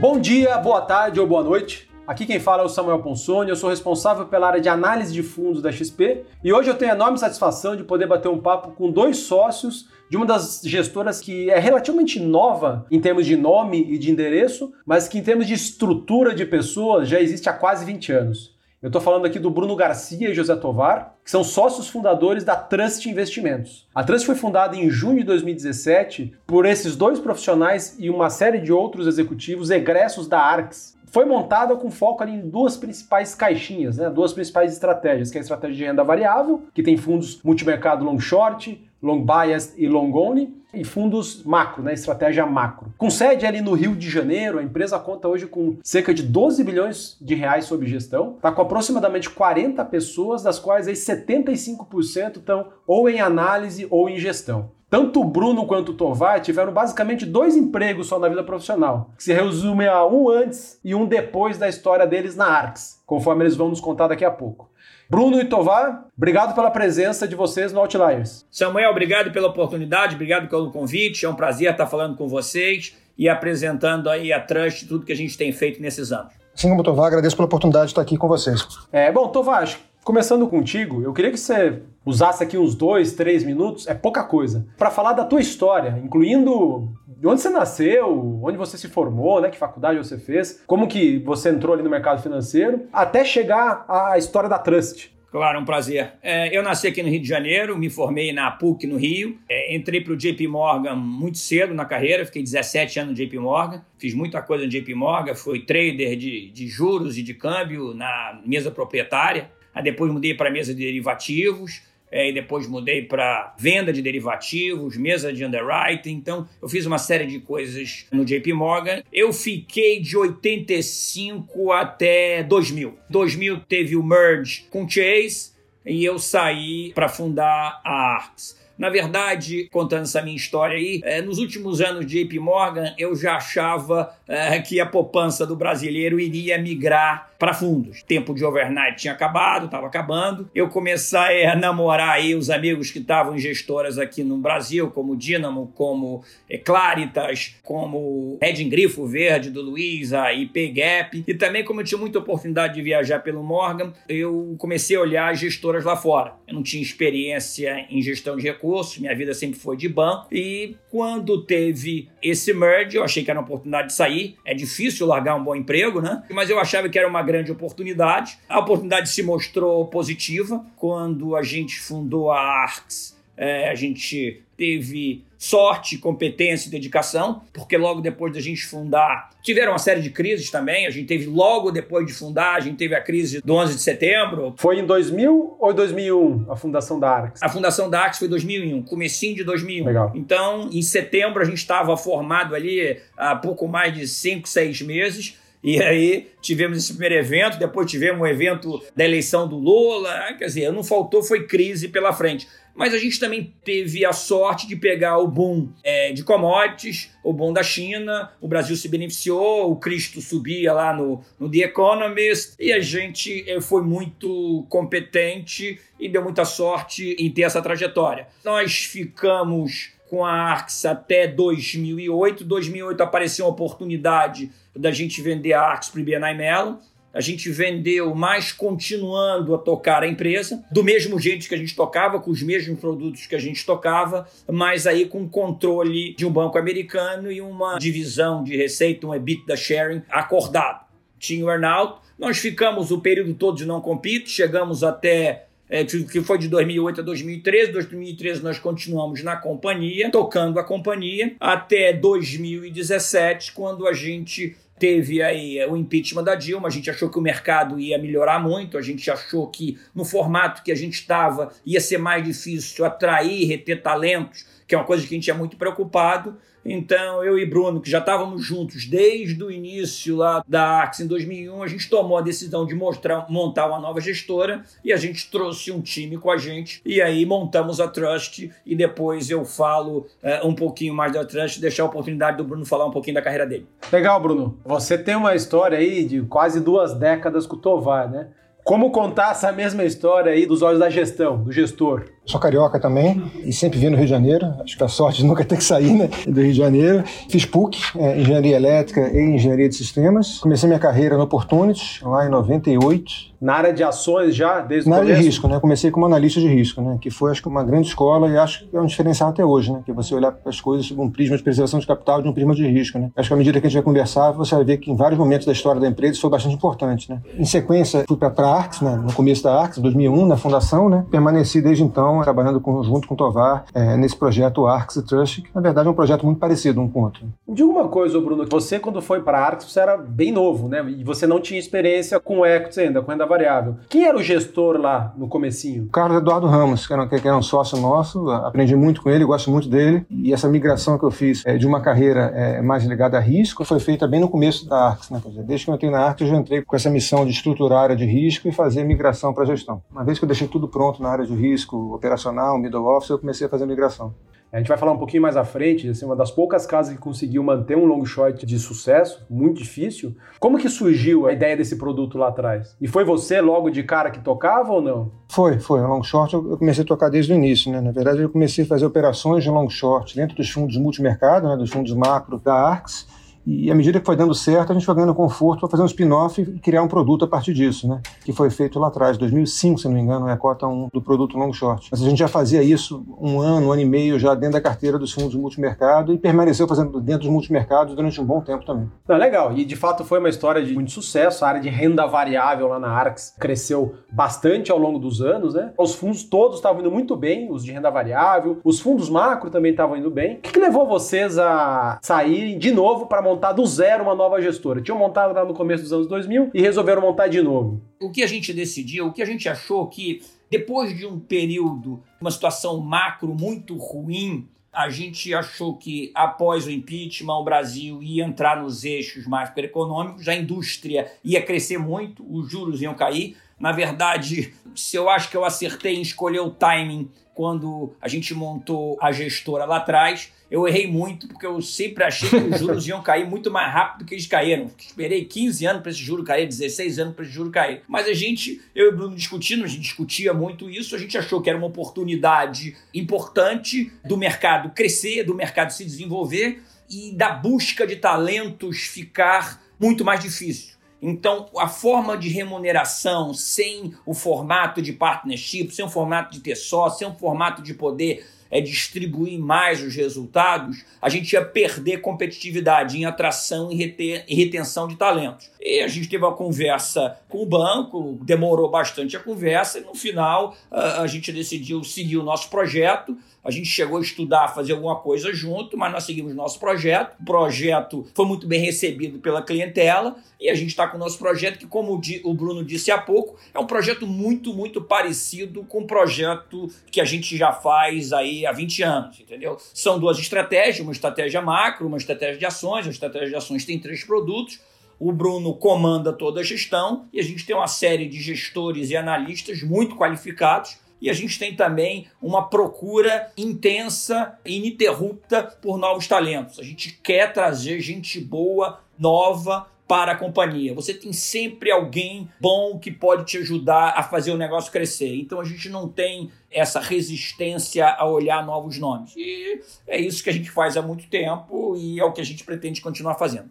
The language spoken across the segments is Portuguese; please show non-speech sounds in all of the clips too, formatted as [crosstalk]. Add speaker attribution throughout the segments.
Speaker 1: Bom dia, boa tarde ou boa noite. Aqui quem fala é o Samuel Ponsoni, eu sou responsável pela área de análise de fundos da XP e hoje eu tenho a enorme satisfação de poder bater um papo com dois sócios de uma das gestoras que é relativamente nova em termos de nome e de endereço, mas que em termos de estrutura de pessoas já existe há quase 20 anos. Eu estou falando aqui do Bruno Garcia e José Tovar, que são sócios fundadores da Trust Investimentos. A Trust foi fundada em junho de 2017 por esses dois profissionais e uma série de outros executivos egressos da Arx. Foi montada com foco ali em duas principais caixinhas, né? duas principais estratégias, que é a estratégia de renda variável, que tem fundos multimercado long short, long bias e long only, e fundos macro, né, estratégia macro. Com sede ali no Rio de Janeiro, a empresa conta hoje com cerca de 12 bilhões de reais sob gestão, está com aproximadamente 40 pessoas, das quais aí 75% estão ou em análise ou em gestão. Tanto o Bruno quanto o Tovar tiveram basicamente dois empregos só na vida profissional, que se resume a um antes e um depois da história deles na Arx, conforme eles vão nos contar daqui a pouco. Bruno e Tovar, obrigado pela presença de vocês no Outliers.
Speaker 2: Samuel, obrigado pela oportunidade, obrigado pelo convite. É um prazer estar falando com vocês e apresentando aí a Trust tudo que a gente tem feito nesses anos.
Speaker 3: Assim como Tovar, agradeço pela oportunidade de estar aqui com vocês.
Speaker 1: É, bom, Tovar, começando contigo, eu queria que você usasse aqui uns dois, três minutos, é pouca coisa, para falar da tua história, incluindo de onde você nasceu, onde você se formou, né, que faculdade você fez, como que você entrou ali no mercado financeiro, até chegar à história da Trust.
Speaker 2: Claro, um prazer. É, eu nasci aqui no Rio de Janeiro, me formei na PUC no Rio, é, entrei para o JP Morgan muito cedo na carreira, fiquei 17 anos no JP Morgan, fiz muita coisa no JP Morgan, fui trader de, de juros e de câmbio na mesa proprietária, aí depois mudei para a mesa de derivativos, é, e depois mudei para venda de derivativos, mesa de underwriting. Então, eu fiz uma série de coisas no JP Morgan. Eu fiquei de 85 até 2000. 2000 teve o merge com Chase e eu saí para fundar a Arx. Na verdade, contando essa minha história aí, é, nos últimos anos de JP Morgan, eu já achava é, que a poupança do brasileiro iria migrar para fundos. Tempo de overnight tinha acabado, estava acabando. Eu comecei a namorar aí os amigos que estavam em gestoras aqui no Brasil, como Dynamo, como é, Claritas, como Edin Grifo Verde do Luiz, a IP Gap. E também, como eu tinha muita oportunidade de viajar pelo Morgan, eu comecei a olhar as gestoras lá fora. Eu não tinha experiência em gestão de recursos, minha vida sempre foi de banco. E quando teve esse merge, eu achei que era uma oportunidade de sair. É difícil largar um bom emprego, né? Mas eu achava que era uma grande oportunidade. A oportunidade se mostrou positiva quando a gente fundou a Arx. É, a gente teve sorte, competência e dedicação, porque logo depois da gente fundar, tiveram uma série de crises também. A gente teve logo depois de fundar, a gente teve a crise do 11 de setembro.
Speaker 1: Foi em 2000 ou 2001 a fundação da Arx?
Speaker 2: A fundação da Arx foi 2001, comecinho de 2001.
Speaker 1: Legal.
Speaker 2: Então, em setembro a gente estava formado ali há pouco mais de 5, 6 meses. E aí tivemos esse primeiro evento, depois tivemos o um evento da eleição do Lula. Quer dizer, não faltou, foi crise pela frente. Mas a gente também teve a sorte de pegar o boom é, de commodities, o boom da China, o Brasil se beneficiou, o Cristo subia lá no, no The Economist, e a gente é, foi muito competente e deu muita sorte em ter essa trajetória. Nós ficamos com a Arx até 2008. 2008 apareceu uma oportunidade da gente vender a Arx para o BNI Mellon a gente vendeu, mas continuando a tocar a empresa, do mesmo jeito que a gente tocava, com os mesmos produtos que a gente tocava, mas aí com controle de um banco americano e uma divisão de receita, um EBITDA sharing acordado. Tinha o earnout, nós ficamos o período todo de não compete, chegamos até é, que foi de 2008 a 2013. 2013 nós continuamos na companhia, tocando a companhia, até 2017, quando a gente teve aí o impeachment da Dilma, a gente achou que o mercado ia melhorar muito, a gente achou que no formato que a gente estava ia ser mais difícil atrair, reter talentos, que é uma coisa que a gente é muito preocupado. Então, eu e Bruno, que já estávamos juntos desde o início lá da Arx em 2001, a gente tomou a decisão de mostrar, montar uma nova gestora e a gente trouxe um time com a gente e aí montamos a Trust e depois eu falo é, um pouquinho mais da Trust, deixar a oportunidade do Bruno falar um pouquinho da carreira dele.
Speaker 1: Legal, Bruno. Você tem uma história aí de quase duas décadas com o Tovar, né? Como contar essa mesma história aí dos olhos da gestão, do gestor?
Speaker 3: Sou carioca também e sempre vim no Rio de Janeiro. Acho que a sorte de nunca ter que sair né, do Rio de Janeiro. Fiz PUC, é, Engenharia Elétrica e Engenharia de Sistemas. Comecei minha carreira no Opportunities, lá em 98.
Speaker 1: Na área de ações já, desde
Speaker 3: Na
Speaker 1: o
Speaker 3: área de risco, né? Comecei como analista de risco, né? Que foi, acho que, uma grande escola e acho que é um diferencial até hoje, né? Que você olhar para as coisas sob um prisma de preservação de capital de um prisma de risco, né? Acho que à medida que a gente vai conversar, você vai ver que em vários momentos da história da empresa isso foi bastante importante, né? Em sequência, fui para a Arx, né? No começo da Arx, 2001, na fundação, né? Permaneci desde então trabalhando com, junto com o Tovar é, nesse projeto Arx e Trust, que na verdade é um projeto muito parecido um com o outro.
Speaker 1: Diga uma coisa, Bruno. Você, quando foi para a Arx, você era bem novo, né? E você não tinha experiência com equities ainda, com renda variável. Quem era o gestor lá no comecinho?
Speaker 3: O Carlos Eduardo Ramos, que era, que era um sócio nosso, aprendi muito com ele, gosto muito dele. E essa migração que eu fiz é, de uma carreira é, mais ligada a risco foi feita bem no começo da Arx. Né? Desde que eu entrei na Arx, eu já entrei com essa missão de estruturar a área de risco e fazer migração para a gestão. Uma vez que eu deixei tudo pronto na área de risco operacional, middle office, eu comecei a fazer migração.
Speaker 1: A gente vai falar um pouquinho mais à frente, assim, uma das poucas casas que conseguiu manter um long short de sucesso, muito difícil. Como que surgiu a ideia desse produto lá atrás? E foi você logo de cara que tocava ou não?
Speaker 3: Foi, foi. O long short eu comecei a tocar desde o início, né? Na verdade, eu comecei a fazer operações de long short dentro dos fundos multimercado, né? dos fundos macro da Arx. E à medida que foi dando certo, a gente foi ganhando conforto para fazer um spin-off e criar um produto a partir disso, né? Que foi feito lá atrás, 2005, se não me engano, é a cota 1 do produto long short. Mas a gente já fazia isso um ano, um ano e meio já dentro da carteira dos fundos multimercado e permaneceu fazendo dentro dos multimercados durante um bom tempo também.
Speaker 1: Não, legal. E de fato foi uma história de muito sucesso. A área de renda variável lá na Arx cresceu bastante ao longo dos anos, né? Os fundos todos estavam indo muito bem, os de renda variável, os fundos macro também estavam indo bem. O que, que levou vocês a saírem de novo para montar do zero uma nova gestora? Tinham montado lá no começo dos anos 2000 e resolveram montar de novo.
Speaker 2: O que a gente decidiu, o que a gente achou que depois de um período, uma situação macro muito ruim, a gente achou que após o impeachment o Brasil ia entrar nos eixos macroeconômicos, a indústria ia crescer muito, os juros iam cair. Na verdade, se eu acho que eu acertei em escolher o timing quando a gente montou a gestora lá atrás, eu errei muito, porque eu sempre achei que os [laughs] juros iam cair muito mais rápido do que eles caíram. Esperei 15 anos para esse juro cair, 16 anos para esse juro cair. Mas a gente, eu e o Bruno discutindo, a gente discutia muito isso, a gente achou que era uma oportunidade importante do mercado crescer, do mercado se desenvolver e da busca de talentos ficar muito mais difícil. Então, a forma de remuneração sem o formato de partnership, sem o formato de ter sócio, sem o formato de poder é, distribuir mais os resultados, a gente ia perder competitividade em atração e, reter, e retenção de talentos. E a gente teve uma conversa com o banco, demorou bastante a conversa, e no final a, a gente decidiu seguir o nosso projeto. A gente chegou a estudar, fazer alguma coisa junto, mas nós seguimos nosso projeto. O projeto foi muito bem recebido pela clientela e a gente está com o nosso projeto, que, como o Bruno disse há pouco, é um projeto muito, muito parecido com o projeto que a gente já faz aí há 20 anos, entendeu? São duas estratégias, uma estratégia macro, uma estratégia de ações. A estratégia de ações tem três produtos. O Bruno comanda toda a gestão e a gente tem uma série de gestores e analistas muito qualificados e a gente tem também uma procura intensa e ininterrupta por novos talentos. A gente quer trazer gente boa, nova para a companhia. Você tem sempre alguém bom que pode te ajudar a fazer o negócio crescer. Então a gente não tem essa resistência a olhar novos nomes. E é isso que a gente faz há muito tempo e é o que a gente pretende continuar fazendo.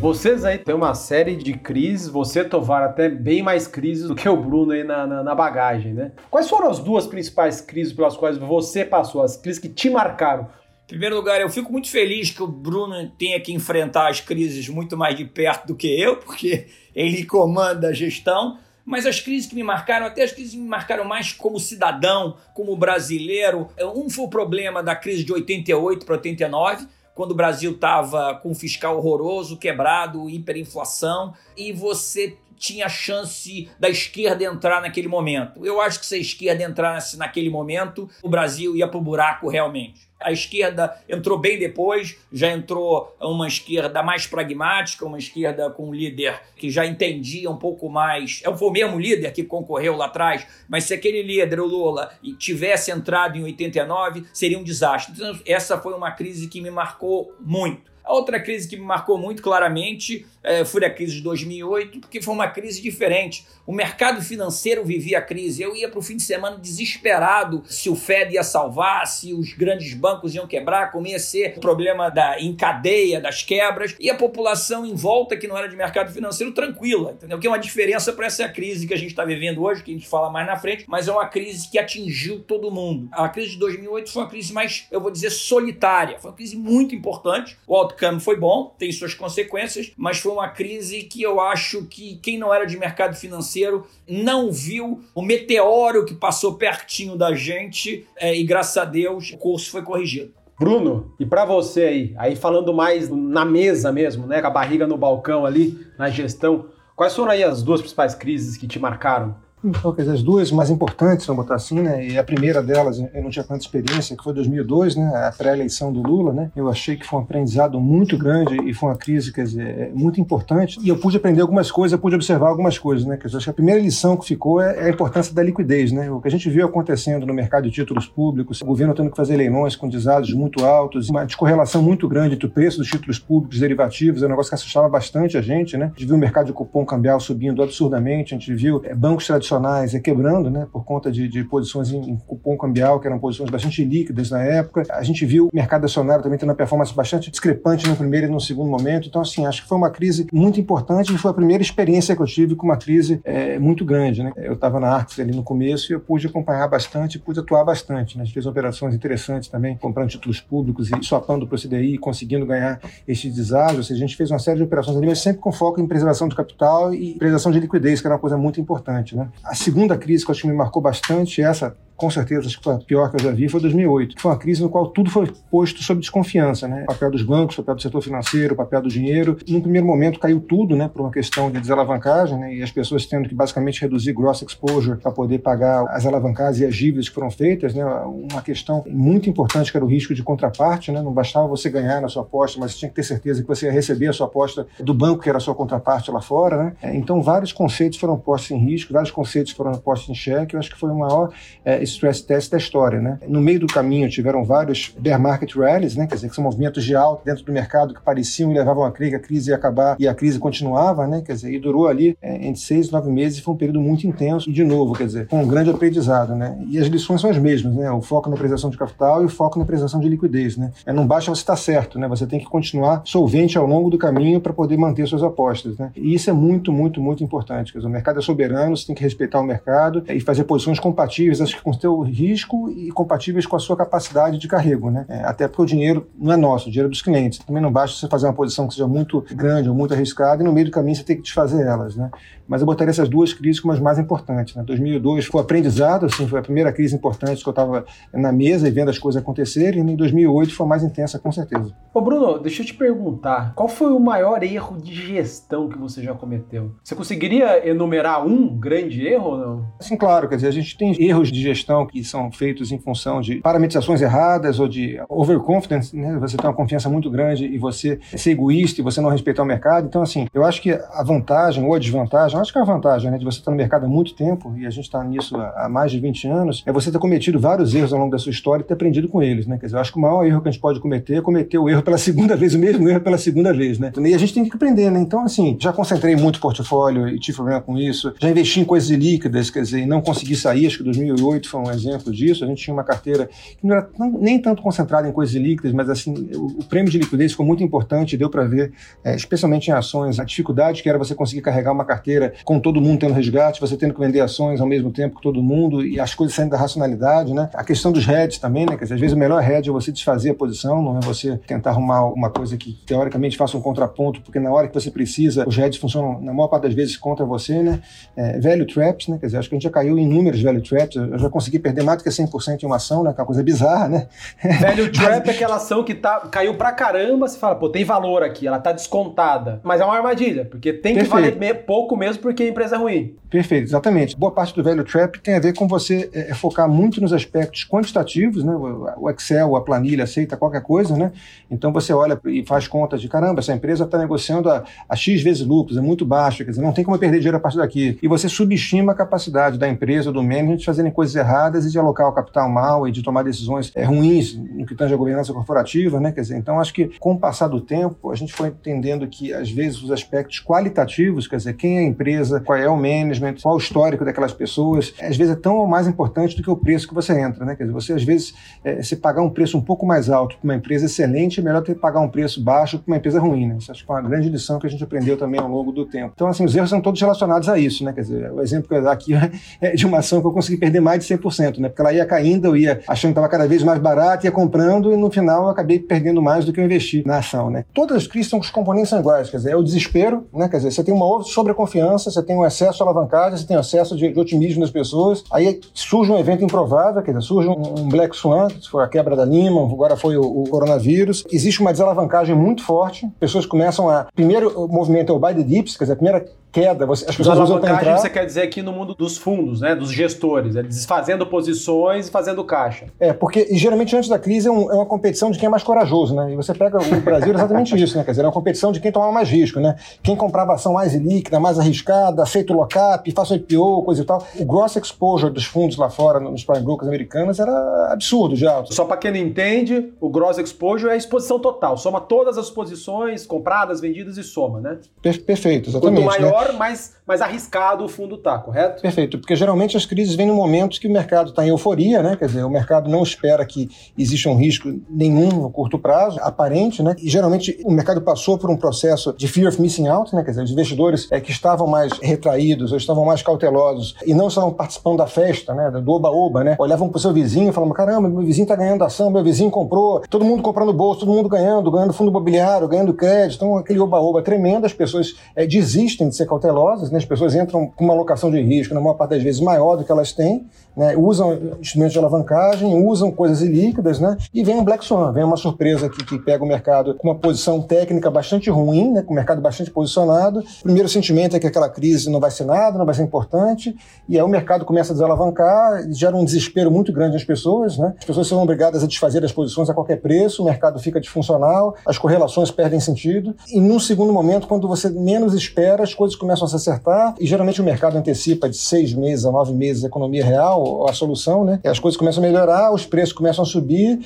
Speaker 1: Vocês aí têm uma série de crises, você, Tovar, até bem mais crises do que o Bruno aí na, na, na, bagagem, né? Quais foram as duas principais crises pelas quais você passou, as crises que te marcaram?
Speaker 2: Em primeiro lugar, eu fico muito feliz que o Bruno tenha que enfrentar as crises muito mais de perto do que eu, porque [laughs] ele comanda a gestão. Mas as crises que me marcaram, até as crises que me marcaram mais como cidadão, como brasileiro, um foi o problema da crise de 88 para 89, quando o Brasil estava com um fiscal horroroso, quebrado, hiperinflação, e você tinha chance da esquerda entrar naquele momento. Eu acho que se a esquerda entrasse naquele momento, o Brasil ia para o buraco realmente. A esquerda entrou bem depois, já entrou uma esquerda mais pragmática, uma esquerda com um líder que já entendia um pouco mais. Foi o mesmo líder que concorreu lá atrás, mas se aquele líder, o Lula, tivesse entrado em 89, seria um desastre. Então, essa foi uma crise que me marcou muito. A outra crise que me marcou muito claramente é, foi a crise de 2008, porque foi uma crise diferente. O mercado financeiro vivia a crise. Eu ia para o fim de semana desesperado se o Fed ia salvar, se os grandes bancos iam quebrar, como ia ser o problema da em cadeia das quebras, e a população em volta que não era de mercado financeiro tranquila, entendeu? Que é uma diferença para essa crise que a gente está vivendo hoje, que a gente fala mais na frente, mas é uma crise que atingiu todo mundo. A crise de 2008 foi uma crise mais, eu vou dizer, solitária. Foi uma crise muito importante. O outcome foi bom, tem suas consequências, mas foi uma crise que eu acho que quem não era de mercado financeiro não viu o meteoro que passou pertinho da gente é, e graças a Deus o curso foi corrigido.
Speaker 1: Bruno, e para você aí, aí falando mais na mesa mesmo, né, com a barriga no balcão ali, na gestão, quais foram aí as duas principais crises que te marcaram?
Speaker 3: Então, quer dizer, as duas mais importantes, vamos botar assim, né? E a primeira delas, eu não tinha tanta experiência, que foi 2002, né? A pré-eleição do Lula, né? Eu achei que foi um aprendizado muito grande e foi uma crise, quer dizer, é muito importante. E eu pude aprender algumas coisas, eu pude observar algumas coisas, né? Quer dizer, acho que a primeira lição que ficou é, é a importância da liquidez, né? O que a gente viu acontecendo no mercado de títulos públicos, o governo tendo que fazer leilões com desados muito altos, uma descorrelação muito grande entre o preço dos títulos públicos derivativos, é um negócio que assustava bastante a gente, né? A gente viu o mercado de cupom cambial subindo absurdamente, a gente viu é, bancos tradicionais tradicionais é quebrando, né, por conta de, de posições em, em, cupom cambial, que eram posições bastante líquidas na época. A gente viu o mercado acionário também tendo uma performance bastante discrepante no primeiro e no segundo momento. Então, assim, acho que foi uma crise muito importante e foi a primeira experiência que eu tive com uma crise é, muito grande. Né? Eu estava na Arcos ali no começo e eu pude acompanhar bastante, pude atuar bastante. Né? A gente fez operações interessantes também, comprando títulos públicos e swapando para o CDI, conseguindo ganhar estes deságios. Ou seja, a gente fez uma série de operações ali, mas sempre com foco em preservação do capital e preservação de liquidez, que era uma coisa muito importante. Né? A segunda crise que eu acho que me marcou bastante, essa com certeza, acho que foi a pior que eu já vi, foi 2008. Foi uma crise no qual tudo foi posto sob desconfiança, né? O papel dos bancos, o papel do setor financeiro, o papel do dinheiro. Num primeiro momento caiu tudo, né, por uma questão de desalavancagem, né? E as pessoas tendo que basicamente reduzir gross exposure para poder pagar as alavancagens e as dívidas que foram feitas, né? Uma questão muito importante que era o risco de contraparte, né? Não bastava você ganhar na sua aposta, mas tinha que ter certeza que você ia receber a sua aposta do banco que era a sua contraparte lá fora, né? Então vários conceitos foram postos em risco, vários conceitos foram postos em xeque. Eu acho que foi o maior é, stress test da história, né? No meio do caminho tiveram vários bear market rallies, né? Quer dizer, que são movimentos de alta dentro do mercado que pareciam e levavam a crise, a crise ia acabar e a crise continuava, né? Quer dizer, e durou ali é, entre seis e nove meses e foi um período muito intenso e de novo, quer dizer, com um grande aprendizado, né? E as lições são as mesmas, né? O foco na preservação de capital e o foco na preservação de liquidez, né? É, não basta você estar certo, né? Você tem que continuar solvente ao longo do caminho para poder manter suas apostas, né? E isso é muito, muito, muito importante. Quer dizer, o mercado é soberano, você tem que respeitar o mercado e fazer posições compatíveis, acho que seu risco e compatíveis com a sua capacidade de carrego, né? É, até porque o dinheiro não é nosso, o dinheiro é dos clientes. Também não basta você fazer uma posição que seja muito grande ou muito arriscada e no meio do caminho você tem que desfazer elas, né? Mas eu botaria essas duas crises como as mais importantes. Né? 2002 foi aprendizado, assim, foi a primeira crise importante que eu estava na mesa e vendo as coisas acontecerem. E em 2008 foi mais intensa, com certeza.
Speaker 1: Ô Bruno, deixa eu te perguntar, qual foi o maior erro de gestão que você já cometeu? Você conseguiria enumerar um grande erro ou não?
Speaker 3: Sim, claro. Quer dizer, a gente tem erros de gestão que são feitos em função de parametrizações erradas ou de overconfidence, né? Você tem uma confiança muito grande e você ser egoísta e você não respeitar o mercado. Então, assim, eu acho que a vantagem ou a desvantagem acho que é a vantagem né, de você estar no mercado há muito tempo, e a gente está nisso há mais de 20 anos, é você ter cometido vários erros ao longo da sua história e ter aprendido com eles. Né? Quer dizer, eu acho que o maior erro que a gente pode cometer é cometer o erro pela segunda vez, o mesmo erro pela segunda vez. Né? E a gente tem que aprender. Né? Então, assim, já concentrei muito portfólio e tive problema com isso, já investi em coisas líquidas, quer dizer, não consegui sair, acho que 2008 foi um exemplo disso. A gente tinha uma carteira que não era não, nem tanto concentrada em coisas líquidas, mas assim, o, o prêmio de liquidez ficou muito importante, deu para ver, é, especialmente em ações, a dificuldade que era você conseguir carregar uma carteira com todo mundo tendo resgate, você tendo que vender ações ao mesmo tempo que todo mundo e as coisas saindo da racionalidade, né? A questão dos heads também, né? Dizer, às vezes o melhor head é você desfazer a posição, não é você tentar arrumar uma coisa que teoricamente faça um contraponto, porque na hora que você precisa, os heads funcionam na maior parte das vezes contra você, né? É, traps, né? Quer dizer, acho que a gente já caiu em inúmeros value traps, eu já consegui perder mais do que 100% em uma ação, né? Que é uma coisa bizarra, né? [laughs]
Speaker 1: Value trap é aquela ação que tá, caiu pra caramba, você fala, pô, tem valor aqui, ela tá descontada. Mas é uma armadilha, porque tem que Perfeito. valer pouco mesmo porque a empresa é ruim.
Speaker 3: Perfeito, exatamente. Boa parte do velho trap tem a ver com você é, é, focar muito nos aspectos quantitativos, né? O Excel, a planilha aceita qualquer coisa, né? Então você olha e faz contas de caramba, essa empresa está negociando a, a, X vezes lucros, é muito baixo, quer dizer, não tem como perder dinheiro a partir daqui. E você subestima a capacidade da empresa, do management, de fazerem coisas erradas erradas e de alocar o capital mal e de tomar decisões é, ruins no que tange a governança corporativa, né? Quer dizer, então acho que com o passar do tempo a gente foi entendendo que às vezes os aspectos qualitativos, quer dizer, quem é a empresa, qual é o management, qual o histórico daquelas pessoas, às vezes é tão ou mais importante do que o preço que você entra, né? Quer dizer, você às vezes é, se pagar um preço um pouco mais alto para uma empresa excelente, é melhor ter que pagar um preço baixo para uma empresa ruim, né? Isso acho que é uma grande lição que a gente aprendeu também ao longo do tempo. Então, assim, os erros são todos relacionados a isso, né? Quer dizer, o exemplo que eu ia dar aqui [laughs] é de uma ação que eu consegui perder mais de 100%, né? Porque ela ia caindo, eu ia achando que estava cada vez mais barato, ia comprando e no final eu acabei perdendo mais do que eu investi na ação, né? Todas as crises são os componentes são iguais, quer dizer, é o desespero, né? Quer dizer, você tem uma sobreconfiança, você tem um excesso de alavancagem, você tem um excesso de, de otimismo das pessoas, aí surge um evento improvável, quer dizer, surge um, um Black Swan, que foi a quebra da Lima, agora foi o, o coronavírus, existe uma desalavancagem muito forte, pessoas começam a... Primeiro o movimento é o buy the dips, quer dizer, a primeira queda. Você, as pessoas usam para entrar.
Speaker 1: você quer dizer aqui no mundo dos fundos, né? Dos gestores, é desfazendo posições e fazendo caixa.
Speaker 3: É, porque geralmente antes da crise é, um, é, uma competição de quem é mais corajoso, né? E você pega o Brasil é exatamente isso, né? Quer dizer, é uma competição de quem tomava mais risco, né? Quem comprava ação mais líquida, mais arriscada, aceita o lock-up, faça o IPO, coisa e tal. O gross exposure dos fundos lá fora, nos prime brokers americanos, era absurdo de alto.
Speaker 1: Só para quem não entende, o gross exposure é a exposição total. Soma todas as posições compradas, vendidas e soma, né?
Speaker 3: Per perfeito, exatamente.
Speaker 1: Quanto maior, né? mais, mais arriscado o fundo está, correto?
Speaker 3: Perfeito, porque geralmente as crises vêm no momento que o mercado está em euforia, né? Quer dizer, o mercado não espera que exista um risco nenhum no curto prazo, aparente, né? E geralmente o mercado passou por um processo de fear of missing out, né? Quer dizer, os investidores é, que estavam mais retraídos ou estavam mais cautelosos e não estavam participando da festa, né? Do oba-oba, né? Olhavam para o seu vizinho e falavam: caramba, meu vizinho está ganhando ação, meu vizinho comprou, todo mundo comprando bolsa, todo mundo ganhando, ganhando fundo imobiliário, ganhando crédito, então aquele oba-oba tremendo, as pessoas é, desistem de ser cautelosas né? As pessoas entram com uma alocação de risco, na maior parte das vezes, maior do que elas têm, né? usam instrumentos de alavancagem, usam coisas ilíquidas, né? e vem um Black Swan, vem uma surpresa que, que pega o mercado com uma posição técnica bastante ruim, né? com o mercado bastante posicionado. O primeiro sentimento é que aquela crise não vai ser nada, não vai ser importante, e aí o mercado começa a desalavancar, gera um desespero muito grande nas pessoas, né? as pessoas são obrigadas a desfazer as posições a qualquer preço, o mercado fica disfuncional, as correlações perdem sentido, e num segundo momento, quando você menos espera, as coisas começam a se acertar, e geralmente o mercado antecipa de seis meses a nove meses a economia real, a solução, né? As coisas começam a melhorar, os preços começam a subir.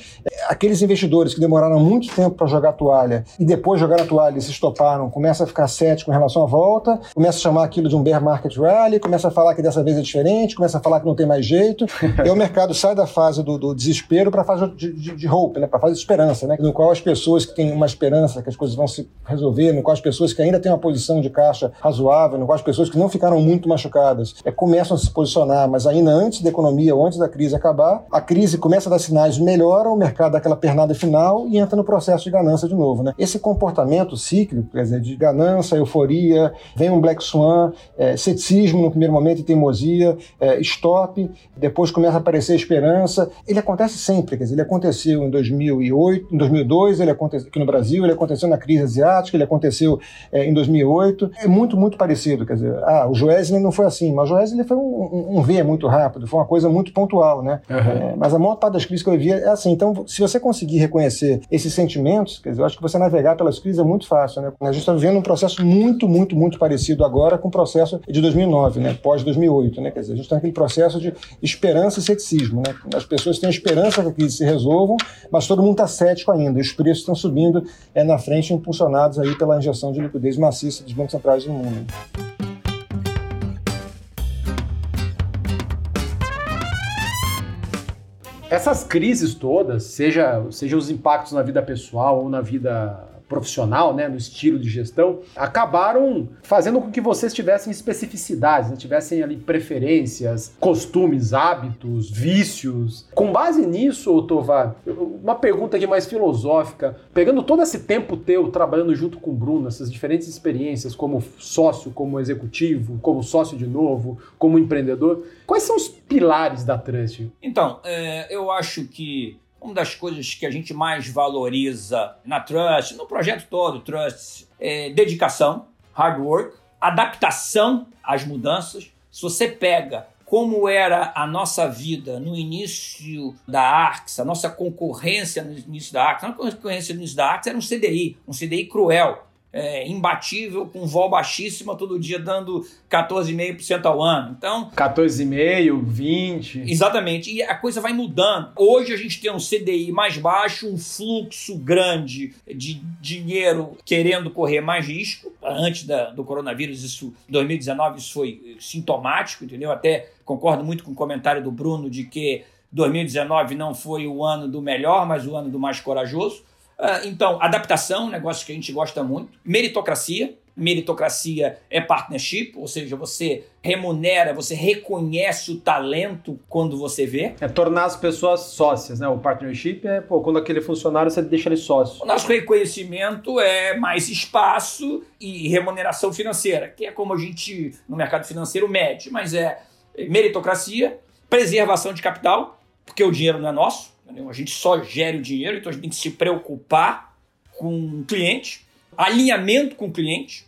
Speaker 3: Aqueles investidores que demoraram muito tempo para jogar a toalha e depois jogar a toalha e se estoparam, começam a ficar céticos em relação à volta, começa a chamar aquilo de um bear market rally, começa a falar que dessa vez é diferente, começa a falar que não tem mais jeito. [laughs] e o mercado sai da fase do, do desespero para a fase de, de, de hope, né? para a fase de esperança, né? no qual as pessoas que têm uma esperança que as coisas vão se resolver, no qual as pessoas que ainda têm uma posição de caixa razoável, no qual as pessoas que não ficaram muito machucadas é, começam a se posicionar, mas ainda antes da economia ou antes da crise acabar, a crise começa a dar sinais, melhora, o mercado dá aquela pernada final e entra no processo de ganância de novo. Né? Esse comportamento cíclico, quer dizer, de ganância, euforia, vem um Black Swan, é, ceticismo no primeiro momento e teimosia, é, stop, depois começa a aparecer esperança. Ele acontece sempre, quer dizer, ele aconteceu em 2008, em 2002, ele aconteceu aqui no Brasil, ele aconteceu na crise asiática, ele aconteceu é, em 2008. É muito, muito parecido, quer dizer, ah, o Joesley não foi assim, mas o Joesley foi um, um, um V muito rápido, foi uma coisa muito pontual, né? Uhum. É, mas a maior parte das crises que eu vi é assim. Então, se você conseguir reconhecer esses sentimentos, quer dizer, eu acho que você navegar pelas crises é muito fácil, né? A gente está vivendo um processo muito, muito, muito parecido agora com o processo de 2009, né? Pós 2008, né? Quer dizer, a gente está naquele processo de esperança e ceticismo, né? As pessoas têm esperança que a crise se resolvam, mas todo mundo está cético ainda. E os preços estão subindo é, na frente, impulsionados aí pela injeção de liquidez maciça dos bancos centrais no mundo.
Speaker 1: Essas crises todas, seja, seja os impactos na vida pessoal ou na vida profissional, né, no estilo de gestão, acabaram fazendo com que vocês tivessem especificidades, né, tivessem ali preferências, costumes, hábitos, vícios. Com base nisso, Tovar, uma pergunta aqui mais filosófica, pegando todo esse tempo teu trabalhando junto com o Bruno, essas diferentes experiências como sócio, como executivo, como sócio de novo, como empreendedor, quais são os pilares da Trust?
Speaker 2: Então, é, eu acho que uma das coisas que a gente mais valoriza na Trust, no projeto todo, Trust, é dedicação, hard work, adaptação às mudanças. Se você pega como era a nossa vida no início da Arx, a nossa concorrência no início da Arx, a nossa concorrência no início da Arx era um CDI, um CDI cruel. É, imbatível, com vol baixíssima, todo dia dando 14,5% ao ano. Então.
Speaker 1: 14,5%, 20%.
Speaker 2: Exatamente. E a coisa vai mudando. Hoje a gente tem um CDI mais baixo, um fluxo grande de dinheiro querendo correr mais risco. Antes da, do coronavírus, isso, 2019, isso foi sintomático, entendeu? Até concordo muito com o comentário do Bruno de que 2019 não foi o ano do melhor, mas o ano do mais corajoso. Ah, então, adaptação, negócio que a gente gosta muito. Meritocracia. Meritocracia é partnership, ou seja, você remunera, você reconhece o talento quando você vê.
Speaker 1: É tornar as pessoas sócias, né? O partnership é, pô, quando aquele funcionário você deixa ele sócio.
Speaker 2: O nosso reconhecimento é mais espaço e remuneração financeira, que é como a gente no mercado financeiro mede, mas é meritocracia, preservação de capital, porque o dinheiro não é nosso, A gente só gera o dinheiro, então a gente tem que se preocupar com o cliente, alinhamento com o cliente,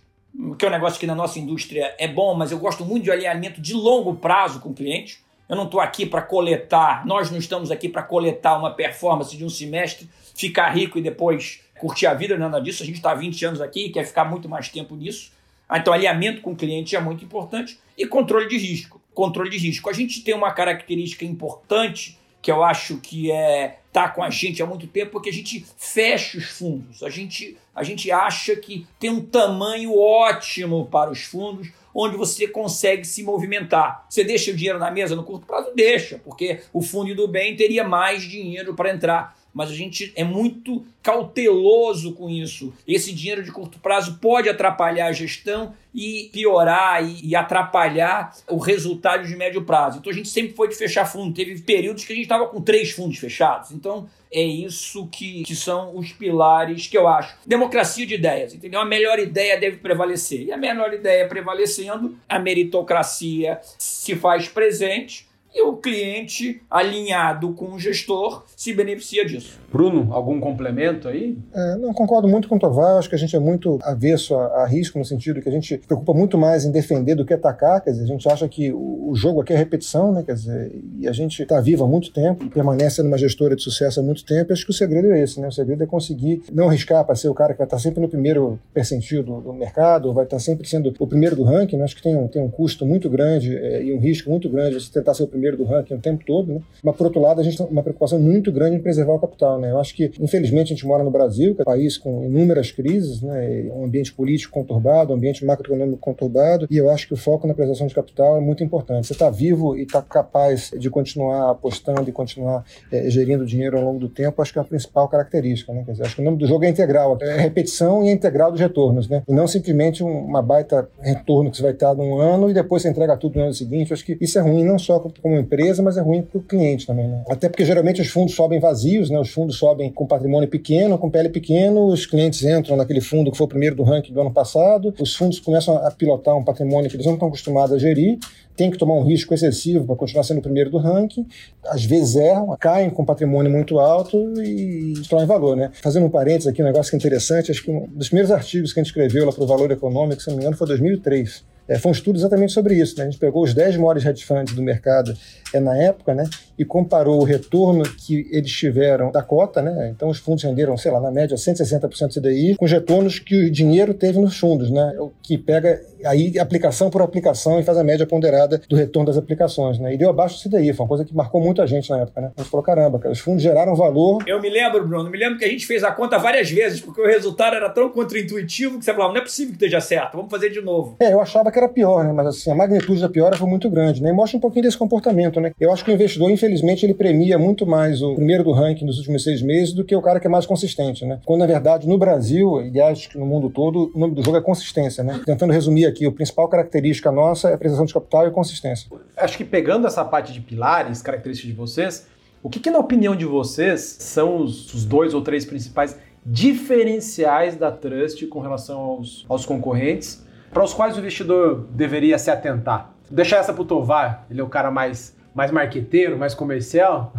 Speaker 2: que é um negócio que na nossa indústria é bom, mas eu gosto muito de alinhamento de longo prazo com o cliente. Eu não estou aqui para coletar, nós não estamos aqui para coletar uma performance de um semestre, ficar rico e depois curtir a vida, nada disso. A gente está há 20 anos aqui e quer ficar muito mais tempo nisso. Ah, então, alinhamento com o cliente é muito importante e controle de risco. Controle de risco. A gente tem uma característica importante que eu acho que é tá com a gente há muito tempo, porque a gente fecha os fundos. A gente, a gente acha que tem um tamanho ótimo para os fundos, onde você consegue se movimentar. Você deixa o dinheiro na mesa no curto prazo? Deixa, porque o fundo do bem teria mais dinheiro para entrar mas a gente é muito cauteloso com isso. Esse dinheiro de curto prazo pode atrapalhar a gestão e piorar e, e, atrapalhar o resultado de médio prazo. Então a gente sempre foi de fechar fundo. Teve períodos que a gente estava com três fundos fechados. Então é isso que, que são os pilares que eu acho. Democracia de ideias, entendeu? A melhor ideia deve prevalecer. E a melhor ideia prevalecendo, a meritocracia se faz presente e o cliente alinhado com o gestor se beneficia disso.
Speaker 1: Bruno, algum complemento aí?
Speaker 3: É, não, concordo muito com o Tovar, acho que a gente é muito avesso a, a, risco, no sentido que a gente preocupa muito mais em defender do que atacar, quer dizer, a gente acha que o, o jogo aqui é repetição, né, quer dizer, e a gente está vivo há muito tempo, e permanece numa gestora de sucesso há muito tempo, acho que o segredo é esse, né, o segredo é conseguir não arriscar para ser o cara que vai estar sempre no primeiro percentil do, do mercado, vai estar sempre sendo o primeiro do ranking, né, acho que tem um, tem um custo muito grande é, e um risco muito grande você tentar ser o primeiro primeiro do ranking o tempo todo, né? Mas, por outro lado, a gente tem uma preocupação muito grande em preservar o capital, né? Eu acho que, infelizmente, a gente mora no Brasil, que é um país com inúmeras crises, né? Um ambiente político conturbado, um ambiente macroeconômico conturbado, e eu acho que o foco na preservação de capital é muito importante. Você está vivo e está capaz de continuar apostando e continuar é, gerindo dinheiro ao longo do tempo, acho que é a principal característica, né? Quer dizer, acho que o nome do jogo é integral, é repetição e é integral dos retornos, né? E não simplesmente uma baita retorno que você vai ter num ano e depois você entrega tudo no ano seguinte. acho que isso é ruim não só como empresa, mas é ruim para o cliente também. Né? Até porque geralmente os fundos sobem vazios, né? os fundos sobem com patrimônio pequeno, com PL pequeno, os clientes entram naquele fundo que foi o primeiro do ranking do ano passado, os fundos começam a pilotar um patrimônio que eles não estão acostumados a gerir, tem que tomar um risco excessivo para continuar sendo o primeiro do ranking, às vezes erram, caem com patrimônio muito alto e destroem valor. Né? Fazendo um parênteses aqui, um negócio que é interessante, acho que um dos primeiros artigos que a gente escreveu lá para o Valor Econômico, se não me engano, foi 2003 é, foi um estudo exatamente sobre isso. Né? A gente pegou os 10 maiores hedge funds do mercado é, na época né? e comparou o retorno que eles tiveram da cota. Né? Então, os fundos renderam, sei lá, na média 160% CDI, com os retornos que o dinheiro teve nos fundos, né? o que pega aí aplicação por aplicação e faz a média ponderada do retorno das aplicações. Né? E deu abaixo do CDI, foi uma coisa que marcou muito a gente na época. Né? A gente falou: caramba, cara, os fundos geraram valor.
Speaker 2: Eu me lembro, Bruno, me lembro que a gente fez a conta várias vezes, porque o resultado era tão contraintuitivo que você falava: não é possível que esteja certo, vamos fazer de novo.
Speaker 3: É, eu achava que que era pior, né? Mas assim, a magnitude da piora foi muito grande, né? E mostra um pouquinho desse comportamento, né? Eu acho que o investidor, infelizmente, ele premia muito mais o primeiro do ranking nos últimos seis meses do que o cara que é mais consistente, né? Quando, na verdade, no Brasil, e acho que no mundo todo, o nome do jogo é consistência, né? Tentando resumir aqui, a principal característica nossa é a preservação de capital e consistência.
Speaker 1: Acho que pegando essa parte de pilares, características de vocês, o que, que na opinião de vocês, são os, os dois ou três principais diferenciais da Trust com relação aos, aos concorrentes para os quais o investidor deveria se atentar? Deixar essa para o Tovar, ele é o cara mais, mais marqueteiro, mais comercial.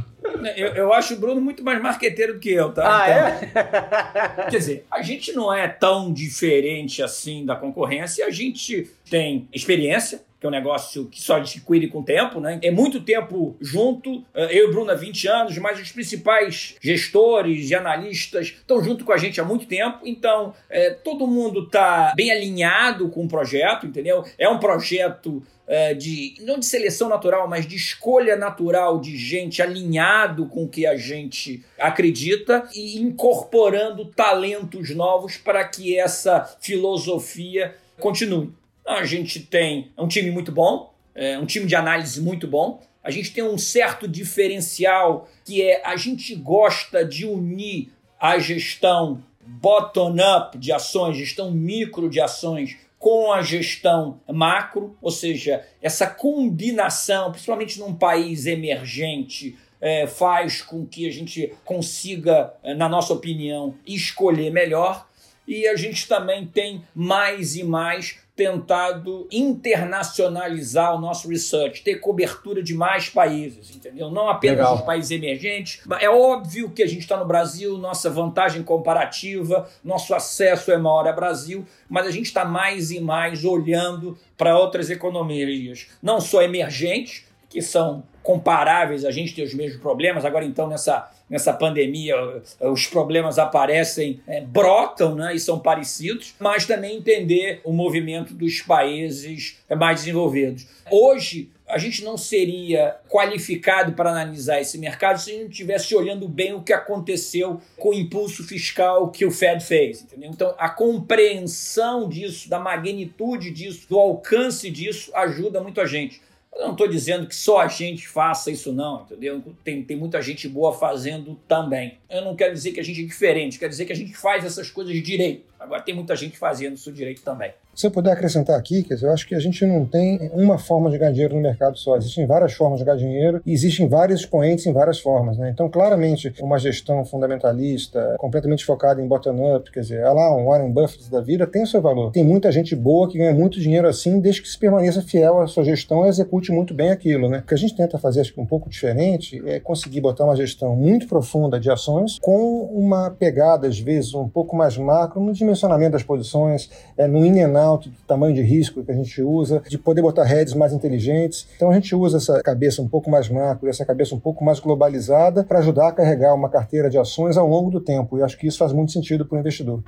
Speaker 2: Eu, eu acho o Bruno muito mais marqueteiro do que eu, tá?
Speaker 1: Ah, então,
Speaker 2: é? [laughs] Quer dizer, a gente não é tão diferente assim da concorrência, a gente tem experiência, que é um negócio que só adquire com o tempo, né? É muito tempo junto, eh, eu e o Bruno há 20 anos, mas os principais gestores e analistas estão junto com a gente há muito tempo, então é, todo mundo está bem alinhado com o projeto, entendeu? É um projeto é, de, não de seleção natural, mas de escolha natural de gente alinhado com o que a gente acredita e incorporando talentos novos para que essa filosofia continue. A gente tem um time muito bom, é, um time de análise muito bom. A gente tem um certo diferencial que é a gente gosta de unir a gestão bottom-up de ações, gestão micro de ações, com a gestão macro, ou seja, essa combinação, principalmente num país emergente, é, faz com que a gente consiga, é, na nossa opinião, escolher melhor. E a gente também tem mais e mais tentado internacionalizar o nosso research, ter cobertura de mais países, entendeu? Não apenas Legal. os países emergentes. É óbvio que a gente está no Brasil, nossa vantagem comparativa, nosso acesso é maior ao Brasil, mas a gente está mais e mais olhando para outras economias, não só emergentes, que são comparáveis, a gente tem os mesmos problemas, agora então nessa nessa pandemia os problemas aparecem, é, brotam né, e são parecidos, mas também entender o movimento dos países mais desenvolvidos. Hoje, a gente não seria qualificado para analisar esse mercado se a gente estivesse olhando bem o que aconteceu com o impulso fiscal que o Fed fez. Entendeu? Então, a compreensão disso, da magnitude disso, do alcance disso, ajuda muito a gente. Eu não estou dizendo que só a gente faça isso, não, entendeu? Tem, tem muita gente boa fazendo também. Eu não quero dizer que a gente é diferente, quero dizer que a gente faz essas coisas direito. Agora tem muita gente fazendo isso direito também.
Speaker 3: Se eu puder acrescentar aqui, quer dizer, eu acho que a gente não tem uma forma de ganhar dinheiro no mercado só. Existem várias formas de ganhar dinheiro e existem vários expoentes em várias formas. Né? Então, claramente, uma gestão fundamentalista, completamente focada em bottom-up, quer dizer, lá um Warren Buffett da vida, tem o seu valor. Tem muita gente boa que ganha muito dinheiro assim, desde que se permaneça fiel à sua gestão e execute muito bem aquilo. Né? O que a gente tenta fazer, acho que um pouco diferente, é conseguir botar uma gestão muito profunda de ações com uma pegada, às vezes, um pouco mais macro no dimensionamento das posições, é, no in and out, do tamanho de risco que a gente usa, de poder botar redes mais inteligentes. Então a gente usa essa cabeça um pouco mais macro, essa cabeça um pouco mais globalizada para ajudar a carregar uma carteira de ações ao longo do tempo. E acho que isso faz muito sentido para o investidor.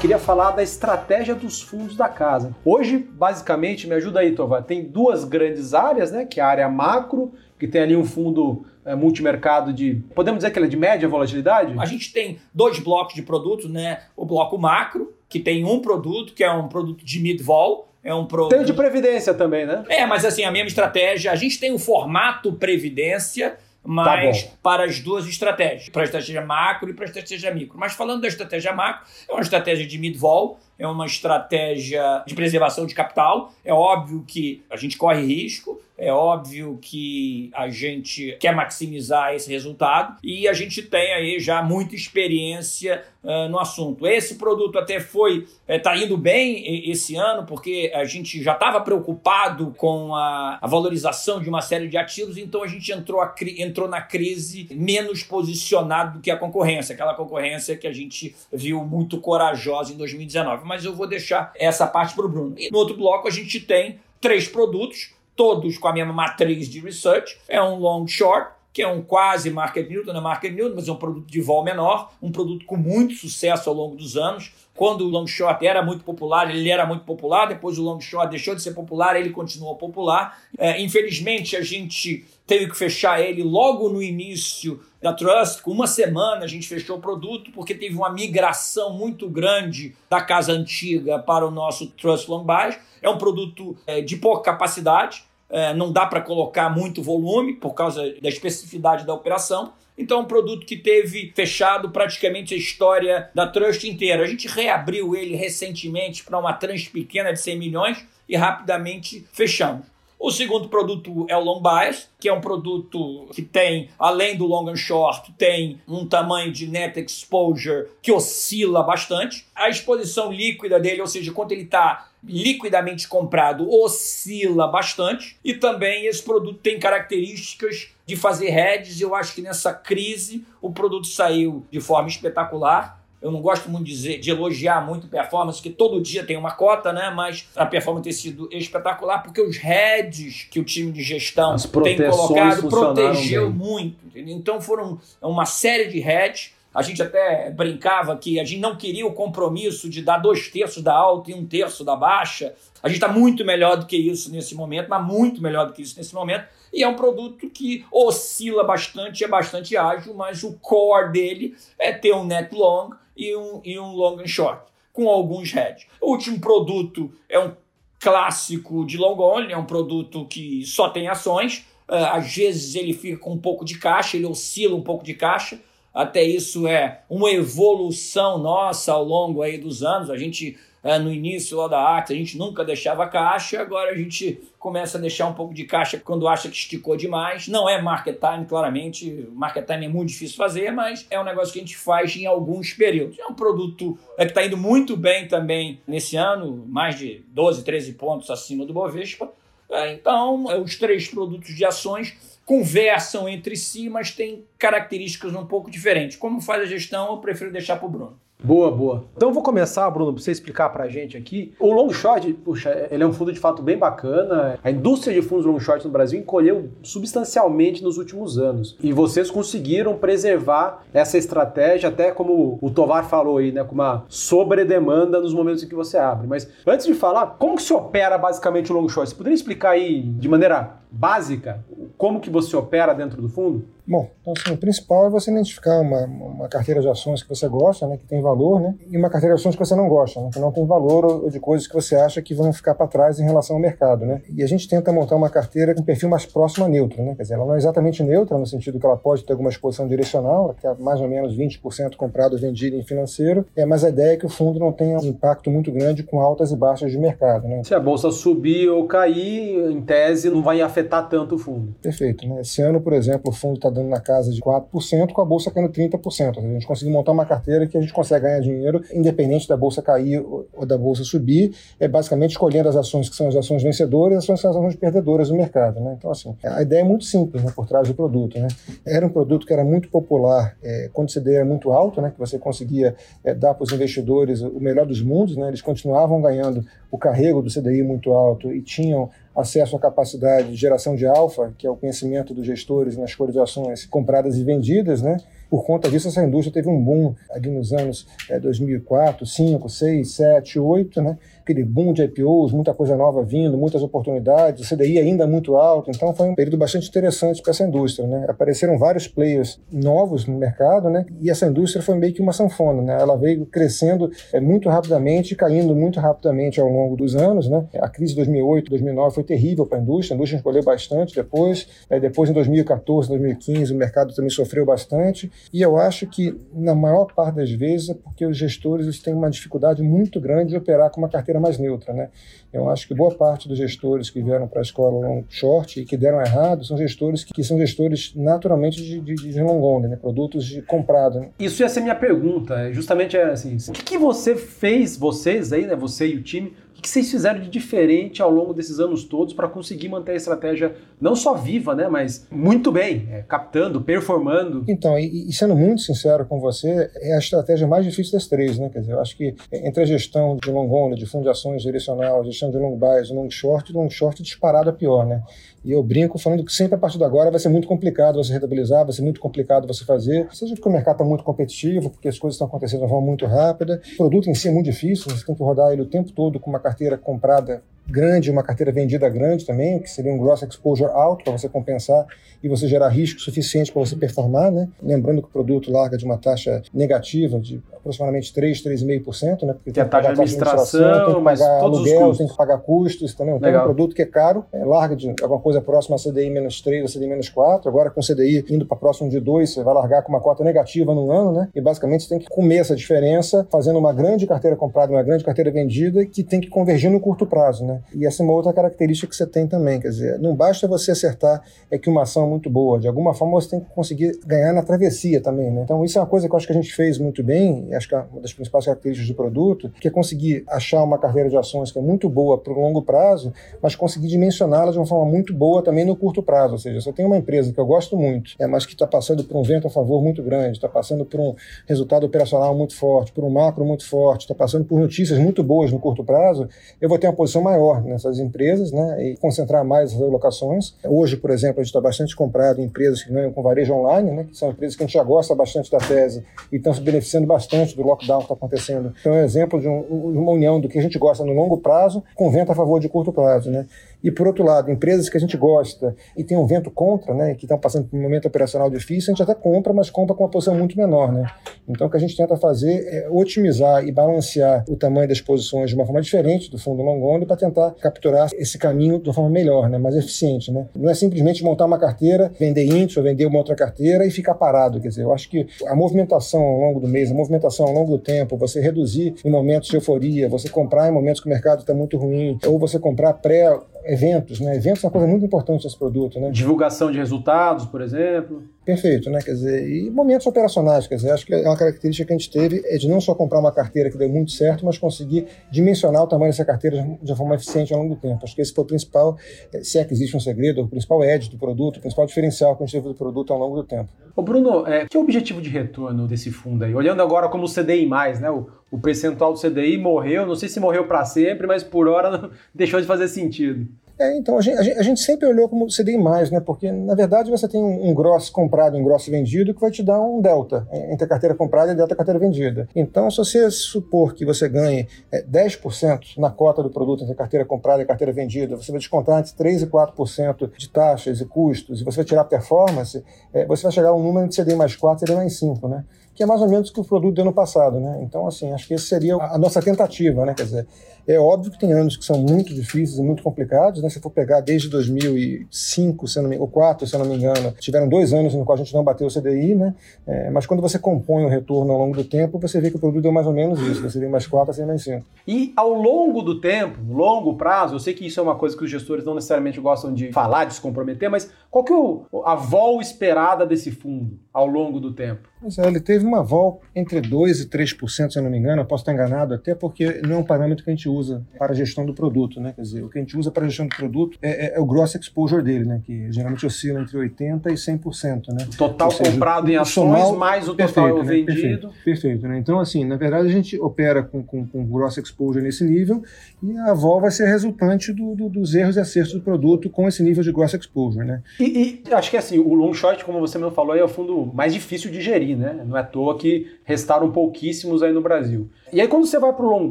Speaker 1: queria falar da estratégia dos fundos da casa. Hoje, basicamente, me ajuda aí, Tova, tem duas grandes áreas, né? Que é a área macro, que tem ali um fundo é, multimercado de. Podemos dizer que ele é de média volatilidade?
Speaker 2: A gente tem dois blocos de produtos, né? O bloco macro, que tem um produto, que é um produto de mid-vol. É um produto...
Speaker 1: Tem de previdência também, né?
Speaker 2: É, mas assim, a mesma estratégia. A gente tem o formato previdência mas tá para as duas estratégias, para a estratégia macro e para a estratégia micro. Mas falando da estratégia macro, é uma estratégia de mid-vol, é uma estratégia de preservação de capital. É óbvio que a gente corre risco, é óbvio que a gente quer maximizar esse resultado e a gente tem aí já muita experiência uh, no assunto. Esse produto até foi, está é, indo bem esse ano, porque a gente já estava preocupado com a, a, valorização de uma série de ativos, então a gente entrou, a, entrou na crise menos posicionado do que a concorrência, aquela concorrência que a gente viu muito corajosa em 2019. Mas eu vou deixar essa parte para o Bruno. E no outro bloco a gente tem três produtos todos com a mesma matriz de research. É um long short, que é um quase market neutral, não é market neutral, mas é um produto de vol menor, um produto com muito sucesso ao longo dos anos. Quando o long short era muito popular, ele era muito popular, depois o long short deixou de ser popular, ele continuou popular. É, infelizmente, a gente teve que fechar ele logo no início da Trust, com uma semana a gente fechou o produto, porque teve uma migração muito grande da casa antiga para o nosso Trust Long Buy. É um produto é, de pouca capacidade, é, não dá para colocar muito volume por causa da especificidade da operação. Então, é um produto que teve fechado praticamente a história da Trust inteira. A gente reabriu ele recentemente para uma tranche pequena de 100 milhões e rapidamente fechamos. O segundo produto é o Long Bias, que é um produto que tem, além do long and short, tem um tamanho de net exposure que oscila bastante. A exposição líquida dele, ou seja, quando ele está liquidamente comprado, oscila bastante. E também esse produto tem características de fazer hedges. Eu acho que nessa crise o produto saiu de forma espetacular Eu não gosto muito de, dizer, de elogiar muito performance, que todo dia tem uma cota, né? Mas a performance tem sido espetacular, porque os heads que o time de gestão tem colocado protegeu bem. muito. Entendeu? Então foram uma série de heads. A gente até brincava que a gente não queria o compromisso de dar dois terços da alta e um terço da baixa. A gente está muito melhor do que isso nesse momento, mas muito melhor do que isso nesse momento. E é um produto que oscila bastante, é bastante ágil, mas o core dele é ter um net long e um, e um long and short, com alguns hedge. O último produto é um clássico de long only, é um produto que só tem ações. Uh, às vezes ele fica com um pouco de caixa, ele oscila um pouco de caixa. Até isso é uma evolução nossa ao longo aí dos anos. A gente é, no início lá da arte, a gente nunca deixava caixa, agora a gente começa a deixar um pouco de caixa quando acha que esticou demais. Não é market time, claramente, market time é muito difícil fazer, mas é um negócio que a gente faz em alguns períodos. É um produto é, que está indo muito bem também nesse ano, mais de 12, 13 pontos acima do Bovespa. É, então, os três produtos de ações conversam entre si, mas têm características um pouco diferentes. Como faz a gestão, eu prefiro deixar para o Bruno.
Speaker 1: Boa, boa. Então vou começar, Bruno, para você explicar para a gente aqui. O long short, puxa, ele é um fundo de fato bem bacana. A indústria de fundos long short no Brasil encolheu substancialmente nos últimos anos. E vocês conseguiram preservar essa estratégia, até como o Tovar falou aí, né, com uma sobredemanda nos momentos em que você abre. Mas antes de falar, como que se opera basicamente o long short? Você poderia explicar aí de maneira básica como que você opera dentro do fundo?
Speaker 3: Bom, então assim, o principal é você identificar uma, uma carteira de ações que você gosta, né, que tem valor, né, e uma carteira de ações que você não gosta, né, que não tem valor ou de coisas que você acha que vão ficar para trás em relação ao mercado, né. E a gente tenta montar uma carteira com um perfil mais próximo a neutro, né, quer dizer, ela não é exatamente neutra no sentido que ela pode ter alguma exposição direcional, que é mais ou menos 20% comprado ou vendido em financeiro, é, mas a ideia é que o fundo não tenha um impacto muito grande com altas e baixas de mercado, né.
Speaker 1: Se a bolsa subir ou cair, em tese, não vai afetar tanto o fundo.
Speaker 3: Perfeito, né. Esse ano, por exemplo, o fundo está dando na casa de 4%, com a bolsa caindo 30%. A gente conseguiu montar uma carteira que a gente consegue ganhar dinheiro, independente da bolsa cair ou da bolsa subir, é basicamente escolhendo as ações que são as ações vencedoras e as ações que são as ações perdedoras do mercado. Né? Então, assim, a ideia é muito simples né, por trás do produto. Né? Era um produto que era muito popular é, quando o CDI era muito alto, né, que você conseguia é, dar para os investidores o melhor dos mundos, né? eles continuavam ganhando o carrego do CDI muito alto e tinham acesso à capacidade de geração de alfa, que é o conhecimento dos gestores nas escolha de ações compradas e vendidas, né? Por conta disso, essa indústria teve um boom ali nos anos é, 2004, 5, 6, 7, 8, né? aquele boom de IPOs, muita coisa nova vindo, muitas oportunidades, o CDI ainda muito alto, então foi um período bastante interessante para essa indústria. Né? Apareceram vários players novos no mercado né? e essa indústria foi meio que uma sanfona. Né? Ela veio crescendo é, muito rapidamente, caindo muito rapidamente ao longo dos anos. Né? A crise de 2008, 2009 foi terrível para a indústria, a indústria escolheu bastante depois. É, depois, em 2014, 2015, o mercado também sofreu bastante e eu acho que, na maior parte das vezes, é porque os gestores têm uma dificuldade muito grande de operar com uma carteira mais neutra. Né? Eu acho que boa parte dos gestores que vieram para a escola long short e que deram errado são gestores que, que são gestores naturalmente de, de, de long only, né? produtos de comprado. Né?
Speaker 1: Isso ia ser minha pergunta, é justamente é assim, o que, que você fez, vocês aí, né, você e o time, o que vocês fizeram de diferente ao longo desses anos todos para conseguir manter a estratégia não só viva, né, mas muito bem, é, captando, performando?
Speaker 3: Então, e, e, sendo muito sincero com você, é a estratégia mais difícil das três, né? Quer dizer, eu acho que entre a gestão de long only, de fundo de ações direcional, gestão de long buys, long short, long short disparado a pior, né? E eu brinco falando que sempre a partir de agora vai ser muito complicado você rentabilizar, vai ser muito complicado você fazer, seja porque o mercado está muito competitivo, porque as coisas estão acontecendo de forma muito rápida. O produto em si é muito difícil, você tem que rodar ele o tempo todo com uma carteira comprada grande, uma carteira vendida grande também, que seria um gross exposure alto para você compensar e você gerar risco suficiente para você performar, né? Lembrando que o produto larga de uma taxa negativa de aproximadamente 3, 3,5%, né?
Speaker 1: Porque tem, tem a taxa de administração, tem que pagar
Speaker 3: aluguel, tem que pagar custos, também. Então é um produto que é caro, é, larga de alguma coisa próxima a CDI menos 3 ou CDI menos 4, agora com CDI indo para próximo de 2, você vai largar com uma cota negativa no ano, né? E basicamente você tem que comer essa diferença fazendo uma grande carteira comprada, uma grande carteira vendida que tem que convergir no curto prazo, né? E essa é uma outra característica que você tem também, quer dizer, não basta você acertar é que uma ação é muito boa, de alguma forma você tem que conseguir ganhar na travessia também, né? Então isso é uma coisa que eu acho que a gente fez muito bem, acho que é uma das principais características do produto, que é conseguir achar uma carteira de ações que é muito boa para o longo prazo, mas conseguir dimensioná-la de uma forma muito boa também no curto prazo, ou seja, se eu tenho uma empresa que eu gosto muito, é, mas que está passando por um vento a favor muito grande, está passando por um resultado operacional muito forte, por um macro muito forte, está passando por notícias muito boas no curto prazo, eu vou ter uma posição maior nessas empresas né, e concentrar mais as alocações. Hoje, por exemplo, a gente está bastante comprado em empresas que ganham com varejo online, né, que são empresas que a gente já gosta bastante da tese e estão se beneficiando bastante do lockdown que está acontecendo. Então, é um exemplo de, um, de uma união do que a gente gosta no longo prazo com vento a favor de curto prazo. Né? E, por outro lado, empresas que a gente gosta e tem um vento contra, né, que estão passando por um momento operacional difícil, a gente até compra, mas compra com uma posição muito menor. Né? Então, o que a gente tenta fazer é otimizar e balancear o tamanho das posições de uma forma diferente do fundo long only para tentar capturar esse caminho de uma forma melhor, né, mais eficiente. Né? Não é simplesmente montar uma carteira, vender índice ou vender uma outra carteira e ficar parado. Quer dizer, eu acho que a movimentação ao longo do mês, a movimentação ao longo do tempo, você reduzir em momentos de euforia, você comprar em momentos que o mercado está muito ruim, ou você comprar pré eventos, né? Eventos é uma coisa muito importante desse produto, né?
Speaker 1: Divulgação de resultados, por exemplo.
Speaker 3: Perfeito, né? Quer dizer, e momentos operacionais, quer dizer, acho que é uma característica que a gente teve é de não só comprar uma carteira que deu muito certo, mas conseguir dimensionar o tamanho dessa carteira de uma forma eficiente ao longo do tempo. Acho que esse foi o principal, eh, se é que existe um segredo, o principal edge do produto, o principal diferencial que a gente teve do produto ao longo do tempo.
Speaker 1: Ô Bruno, é, que é o objetivo de retorno desse fundo aí? Olhando agora como o CDI+, né? O, o percentual do CDI morreu, não sei se morreu para sempre, mas por hora [laughs] deixou de fazer sentido.
Speaker 3: É, então a gente, a gente, sempre olhou como CDI né? Porque na verdade você tem um, um gross comprado um gross vendido que vai te dar um delta entre a carteira comprada e a delta carteira vendida. Então, se você supor que você ganhe é, 10% na cota do produto entre a carteira comprada e a carteira vendida, você vai descontar entre 3% e 4% de taxas e custos, e você vai tirar performance, é, você vai chegar a um número de CDI mais 4, CDI mais 5, né? Que é mais ou menos que o produto do ano passado, né? Então, assim, acho que esse seria a nossa tentativa, né? Quer dizer, é óbvio que tem anos que são muito difíceis e muito complicados, né? Se for pegar desde 2005, se não me, ou 2004, se eu não me engano, tiveram dois anos no qual a gente não bateu o CDI, né? É, mas quando você compõe o retorno ao longo do tempo, você vê que o produto deu mais ou menos isso, você vê mais 4, você mais 5.
Speaker 1: E ao longo do tempo, longo prazo, eu sei que isso é uma coisa que os gestores não necessariamente gostam de falar, de se comprometer, mas qual que é a vol esperada desse fundo ao longo do tempo?
Speaker 3: Mas é, ele teve uma vol entre 2% e 3%, se eu não me engano, eu posso estar enganado, até porque não é um parâmetro que a gente usa para a gestão do produto, né? Quer dizer, o que a gente usa para a gestão do produto é, é, é o gross exposure dele, né? Que geralmente oscila entre 80% e 100%, né?
Speaker 1: O total seja, comprado em ações mais o total perfeito, vendido.
Speaker 3: Né? Perfeito, perfeito, né? Então, assim, na verdade a gente opera com, com, com gross exposure nesse nível e a vol vai ser resultante do, do, dos erros e acertos do produto com esse nível de gross exposure, né?
Speaker 1: E, e acho que assim, o long short, como você mesmo falou, é o fundo mais difícil de gerir, né? Não é à toa que restaram pouquíssimos aí no Brasil. E aí quando você vai para o long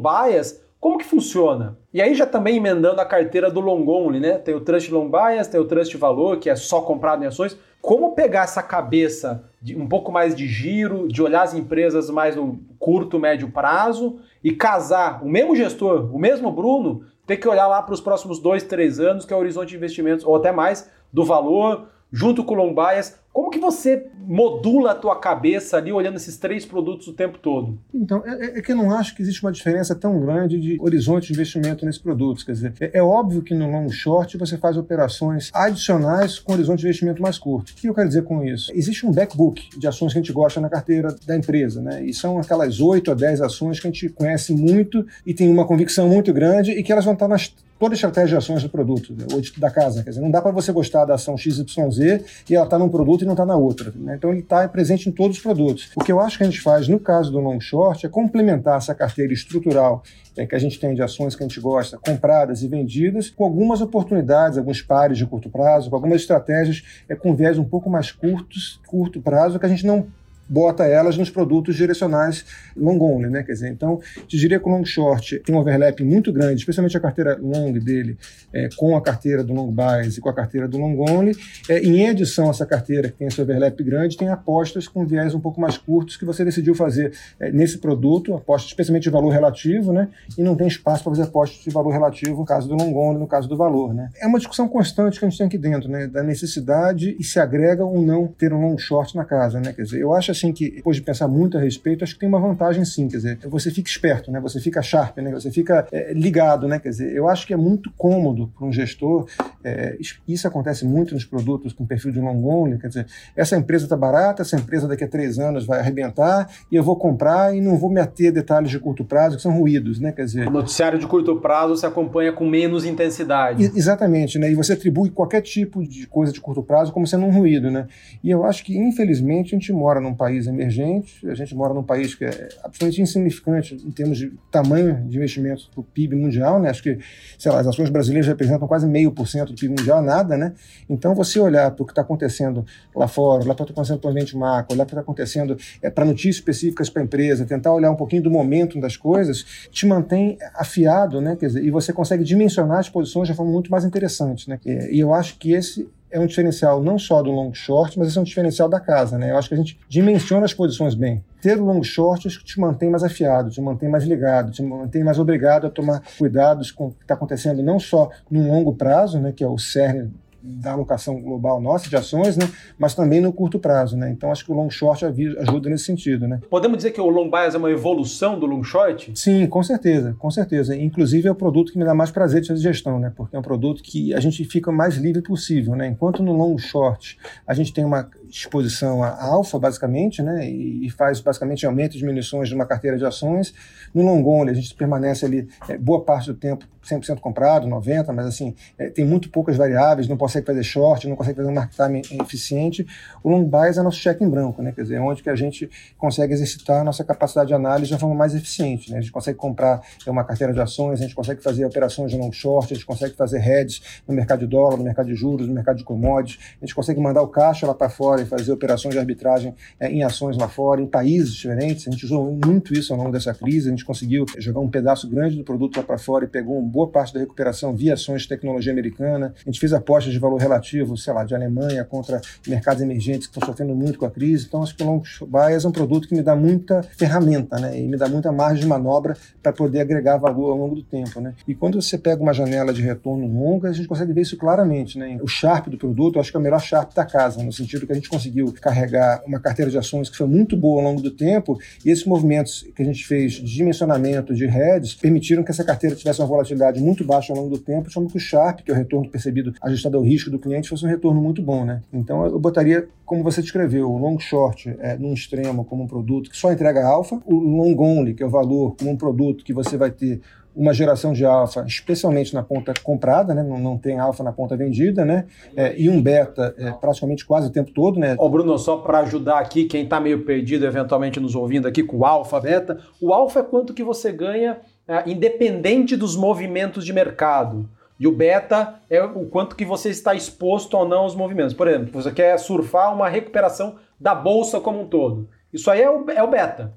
Speaker 1: bias, como que funciona? E aí já também emendando a carteira do long only, né? Tem o trust long bias, tem o trust valor, que é só comprado em ações. Como pegar essa cabeça de um pouco mais de giro, de olhar as empresas mais no curto, médio prazo e casar o mesmo gestor, o mesmo Bruno, ter que olhar lá para os próximos dois, três anos, que é o horizonte de investimentos, ou até mais, do valor, junto com o long bias. Como que você modula a tua cabeça ali olhando esses três produtos o tempo todo?
Speaker 3: Então, é, é, que eu não acho que existe uma diferença tão grande de horizonte de investimento nesses produtos. Quer dizer, é, é, óbvio que no long short você faz operações adicionais com horizonte de investimento mais curto. O que eu quero dizer com isso? Existe um backbook de ações que a gente gosta na carteira da empresa, né? E são aquelas 8 a 10 ações que a gente conhece muito e tem uma convicção muito grande e que elas vão estar nas toda a estratégia de ações do produto, né, ou da casa. Quer dizer, não dá para você gostar da ação XYZ e ela está num produto e não está na outra. Né? Então ele está presente em todos os produtos. O que eu acho que a gente faz no caso do long short é complementar essa carteira estrutural é, que a gente tem de ações que a gente gosta, compradas e vendidas, com algumas oportunidades, alguns pares de curto prazo, com algumas estratégias é, com viés um pouco mais curtos, curto prazo, que a gente não bota elas nos produtos direcionais long only, né? Quer dizer, então, te diria que o long short tem um overlap muito grande, especialmente a carteira long dele, é, com a carteira do long bias e com a carteira do long only. É, em adição essa carteira que tem esse overlap grande, tem apostas com viés um pouco mais curtos que você decidiu fazer é, nesse produto, apostas especialmente de valor relativo, né? E não tem espaço para fazer apostas de valor relativo no caso do long only, no caso do valor, né? É uma discussão constante que a gente tem aqui dentro, né? Da necessidade e se agrega ou não ter um long short na casa, né? Quer dizer, eu acho assim que, depois de pensar muito a respeito, acho que tem uma vantagem sim, quer dizer, você fica esperto, né? Você fica sharp, né? Você fica é, ligado, né? Quer dizer, eu acho que é muito cômodo para um gestor, é, isso acontece muito nos produtos com perfil de long only, quer dizer, essa empresa está barata, essa empresa daqui a três anos vai arrebentar e eu vou comprar e não vou me ater a detalhes de curto prazo que são ruídos, né? Quer dizer,
Speaker 1: o noticiário de curto prazo se acompanha com menos intensidade.
Speaker 3: Exatamente, né? E você atribui qualquer tipo de coisa de curto prazo como sendo um ruído, né? E eu acho que, infelizmente, a gente mora num país emergente, a gente mora num país que é absolutamente insignificante em termos de tamanho de investimento do PIB mundial, né? Acho que, sei lá, as ações brasileiras representam quase meio por cento do PIB mundial, nada, né? Então, você olhar para o que está acontecendo lá fora, olhar para o que está acontecendo para o ambiente macro, olhar para o que está acontecendo é, para notícias específicas para a empresa, tentar olhar um pouquinho do momento das coisas, te mantém afiado, né? Quer dizer, e você consegue dimensionar as posições de forma muito mais interessante, né? E eu acho que esse é um diferencial não só do long short, mas é um diferencial da casa, né? Eu acho que a gente dimensiona as posições bem. Ter o long short acho que te mantém mais afiado, te mantém mais ligado, te mantém mais obrigado a tomar cuidados com o que está acontecendo não só no longo prazo, né, que é o cerne da alocação global nossa de ações, né, mas também no curto prazo. Né? Então, acho que o long short ajuda nesse sentido. Né?
Speaker 1: Podemos dizer que o long bias é uma evolução do long short?
Speaker 3: Sim, com certeza, com certeza. Inclusive, é o produto que me dá mais prazer de fazer gestão, né? porque é um produto que a gente fica mais livre possível. Né? Enquanto no long short a gente tem uma exposição a alfa, basicamente, né, e faz basicamente aumento e diminuições de uma carteira de ações. No long only, a gente permanece ali é, boa parte do tempo 100% comprado, 90%, mas assim, é, tem muito poucas variáveis, não consegue fazer short, não consegue fazer um market time eficiente. O long bias é nosso cheque em branco, né, quer dizer, é onde que a gente consegue exercitar a nossa capacidade de análise de uma forma mais eficiente. Né? A gente consegue comprar uma carteira de ações, a gente consegue fazer operações de long short, a gente consegue fazer hedges no mercado de dólar, no mercado de juros, no mercado de commodities, a gente consegue mandar o caixa lá para fora fora fazer operações de arbitragem é, em ações lá fora, em países diferentes. A gente usou muito isso ao longo dessa crise. A gente conseguiu jogar um pedaço grande do produto lá para fora e pegou uma boa parte da recuperação via ações de tecnologia americana. A gente fez apostas de valor relativo, sei lá, de Alemanha contra mercados emergentes que estão sofrendo muito com a crise. Então, acho que o Long Bias é um produto que me dá muita ferramenta, né? E me dá muita margem de manobra para poder agregar valor ao longo do tempo, né? E quando você pega uma janela de retorno longa, a gente consegue ver isso claramente, né? O Sharp do produto, eu acho que é o melhor Sharp da casa, no sentido que a gente gente conseguiu carregar uma carteira de ações que foi muito boa ao longo do tempo, e esses movimentos que a gente fez de dimensionamento de redes permitiram que essa carteira tivesse uma volatilidade muito baixa ao longo do tempo, de que o Sharp, que é o retorno percebido ajustado ao risco do cliente, fosse um retorno muito bom. Né? Então eu botaria, como você descreveu, o long short é, num extremo como um produto que só entrega alfa, o long only, que é o valor, como um produto que você vai ter uma geração de alfa, especialmente na ponta comprada, né? não, não tem alfa na ponta vendida, né? É, e um beta é, praticamente quase o tempo todo. Né?
Speaker 1: Ô Bruno, só para ajudar aqui, quem está meio perdido, eventualmente nos ouvindo aqui com o alfa, beta, o alfa é quanto que você ganha é, independente dos movimentos de mercado. E o beta é o quanto que você está exposto ou não aos movimentos. Por exemplo, você quer surfar uma recuperação da bolsa como um todo. Isso aí é o, é o beta.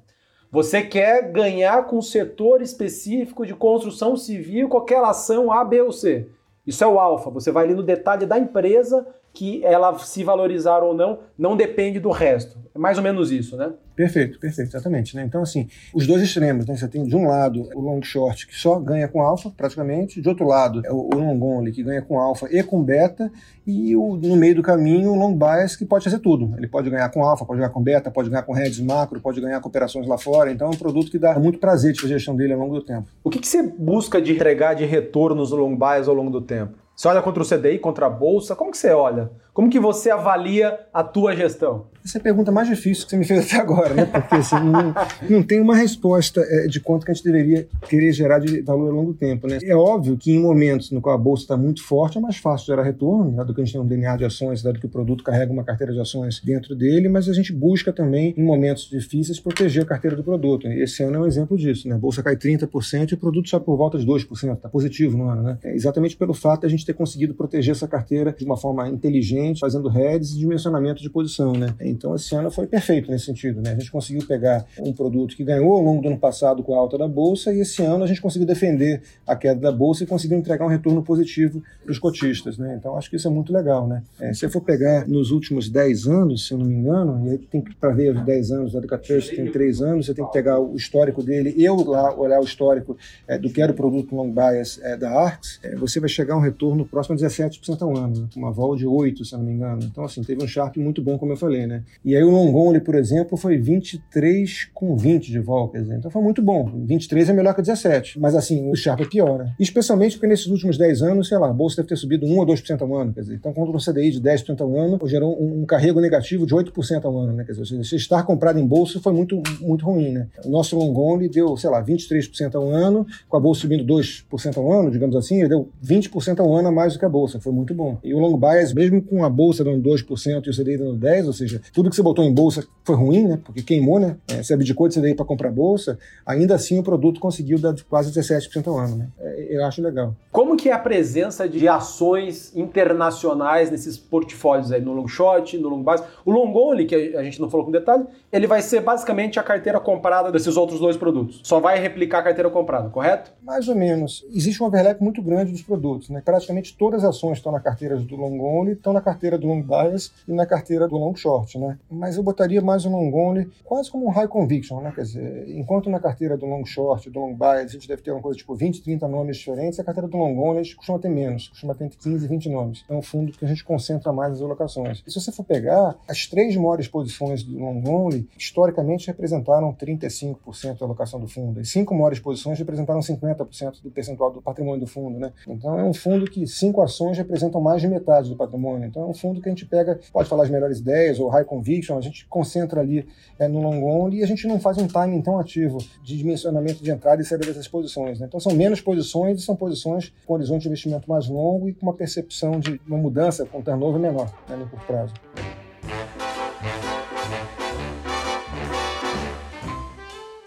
Speaker 1: Você quer ganhar com um setor específico de construção civil aquela ação A, B ou C. Isso é o alfa. Você vai ali no detalhe da empresa que ela se valorizar ou não, não depende do resto. É mais ou menos isso, né?
Speaker 3: Perfeito, perfeito, exatamente. Né? Então, assim, os dois extremos, né? Você tem de um lado o long short que só ganha com alfa, praticamente, de outro lado é o long only que ganha com alfa e com beta, e o, no meio do caminho o long bias que pode fazer tudo. Ele pode ganhar com alfa, pode ganhar com beta, pode ganhar com hedges macro, pode ganhar com operações lá fora. Então é um produto que dá muito prazer de fazer a gestão dele ao longo do tempo.
Speaker 1: O que, que você busca de entregar de retornos no long bias ao longo do tempo? Você olha contra o CDI, contra a bolsa, como que você olha? Como que você avalia a tua gestão?
Speaker 3: Essa é a pergunta mais difícil que você me fez até agora, né? Porque assim, não, não, tem uma resposta é, de quanto que a gente deveria querer gerar de valor ao longo do tempo, né? É óbvio que em momentos no qual a bolsa está muito forte é mais fácil gerar retorno, dado que a gente tem um DNA de ações, dado que o produto carrega uma carteira de ações dentro dele, mas a gente busca também, em momentos difíceis, proteger a carteira do produto. Esse ano é um exemplo disso, né? A bolsa cai 30% e o produto só por volta de 2%, está positivo no ano, né? É exatamente pelo fato de a gente ter conseguido proteger essa carteira de uma forma inteligente, fazendo heads e dimensionamento de posição, né? Então esse ano foi perfeito nesse sentido, né? A gente conseguiu pegar um produto que ganhou ao longo do ano passado com a alta da bolsa e esse ano a gente conseguiu defender a queda da bolsa e conseguiu entregar um retorno positivo para os cotistas, né? Então acho que isso é muito legal, né? É, se eu for pegar nos últimos 10 anos, se eu não me engano, e aí tem que para ver os 10 anos, a Trust tem 3 anos, você tem que pegar o histórico dele, eu lá olhar o histórico é, do que era o produto long bias é, da Arx, é, você vai chegar a um retorno torno próximo a 17% ao ano, né? uma vol de 8, se eu não me engano. Então, assim, teve um Sharp muito bom, como eu falei, né? E aí o long only, por exemplo, foi 23 com 20 de vol, quer dizer, então foi muito bom. 23 é melhor que 17, mas assim, o Sharp é pior, né? Especialmente porque nesses últimos 10 anos, sei lá, a bolsa deve ter subido 1 ou 2% ao ano, quer dizer, então contra um CDI de 10% ao ano, gerou um, carrego negativo de 8% ao ano, né? Quer dizer, se estar comprado em bolsa foi muito, muito ruim, né? O nosso long deu, sei lá, 23% ao ano, com a bolsa subindo 2% ao ano, digamos assim, ele deu 20% ao ano a mais do que a bolsa, foi muito bom. E o long bias, mesmo com a bolsa dando 2% e o CDI dando 10%, ou seja, tudo que você botou em bolsa foi ruim, né? Porque queimou, né? É, você abdicou de CDI para comprar bolsa, ainda assim o produto conseguiu dar quase 17% ao ano, né? É, eu acho legal.
Speaker 1: Como que é a presença de ações internacionais nesses portfólios aí, no long short, no long base? O long only, que a gente não falou com detalhe, ele vai ser basicamente a carteira comprada desses outros dois produtos. Só vai replicar a carteira comprada, correto?
Speaker 3: Mais ou menos. Existe um overlap muito grande dos produtos, né? Praticamente todas as ações estão na carteira do long only, estão na carteira do long bias e na carteira do long short, né? Mas eu botaria mais o long only quase como um high conviction, né? Quer dizer, enquanto na carteira do long short, do long bias, a gente deve ter uma coisa tipo 20, 30 nomes diferentes, a carteira do long only a gente costuma ter menos, costuma ter entre 15 e 20 nomes. É um fundo que a gente concentra mais as alocações. E se você for pegar, as três maiores posições do long only, historicamente representaram 35% da alocação do fundo. As cinco maiores posições representaram 50% do percentual do patrimônio do fundo, né? Então é um fundo que cinco ações representam mais de metade do patrimônio. Então é um fundo que a gente pega, pode falar as melhores ideias ou high conviction, a gente concentra ali é, no long only e a gente não faz um timing tão ativo de dimensionamento de entrada e saída dessas posições. Né? Então são menos posições e são posições com horizonte de investimento mais longo e com uma percepção de uma mudança com turnover menor né, no curto prazo.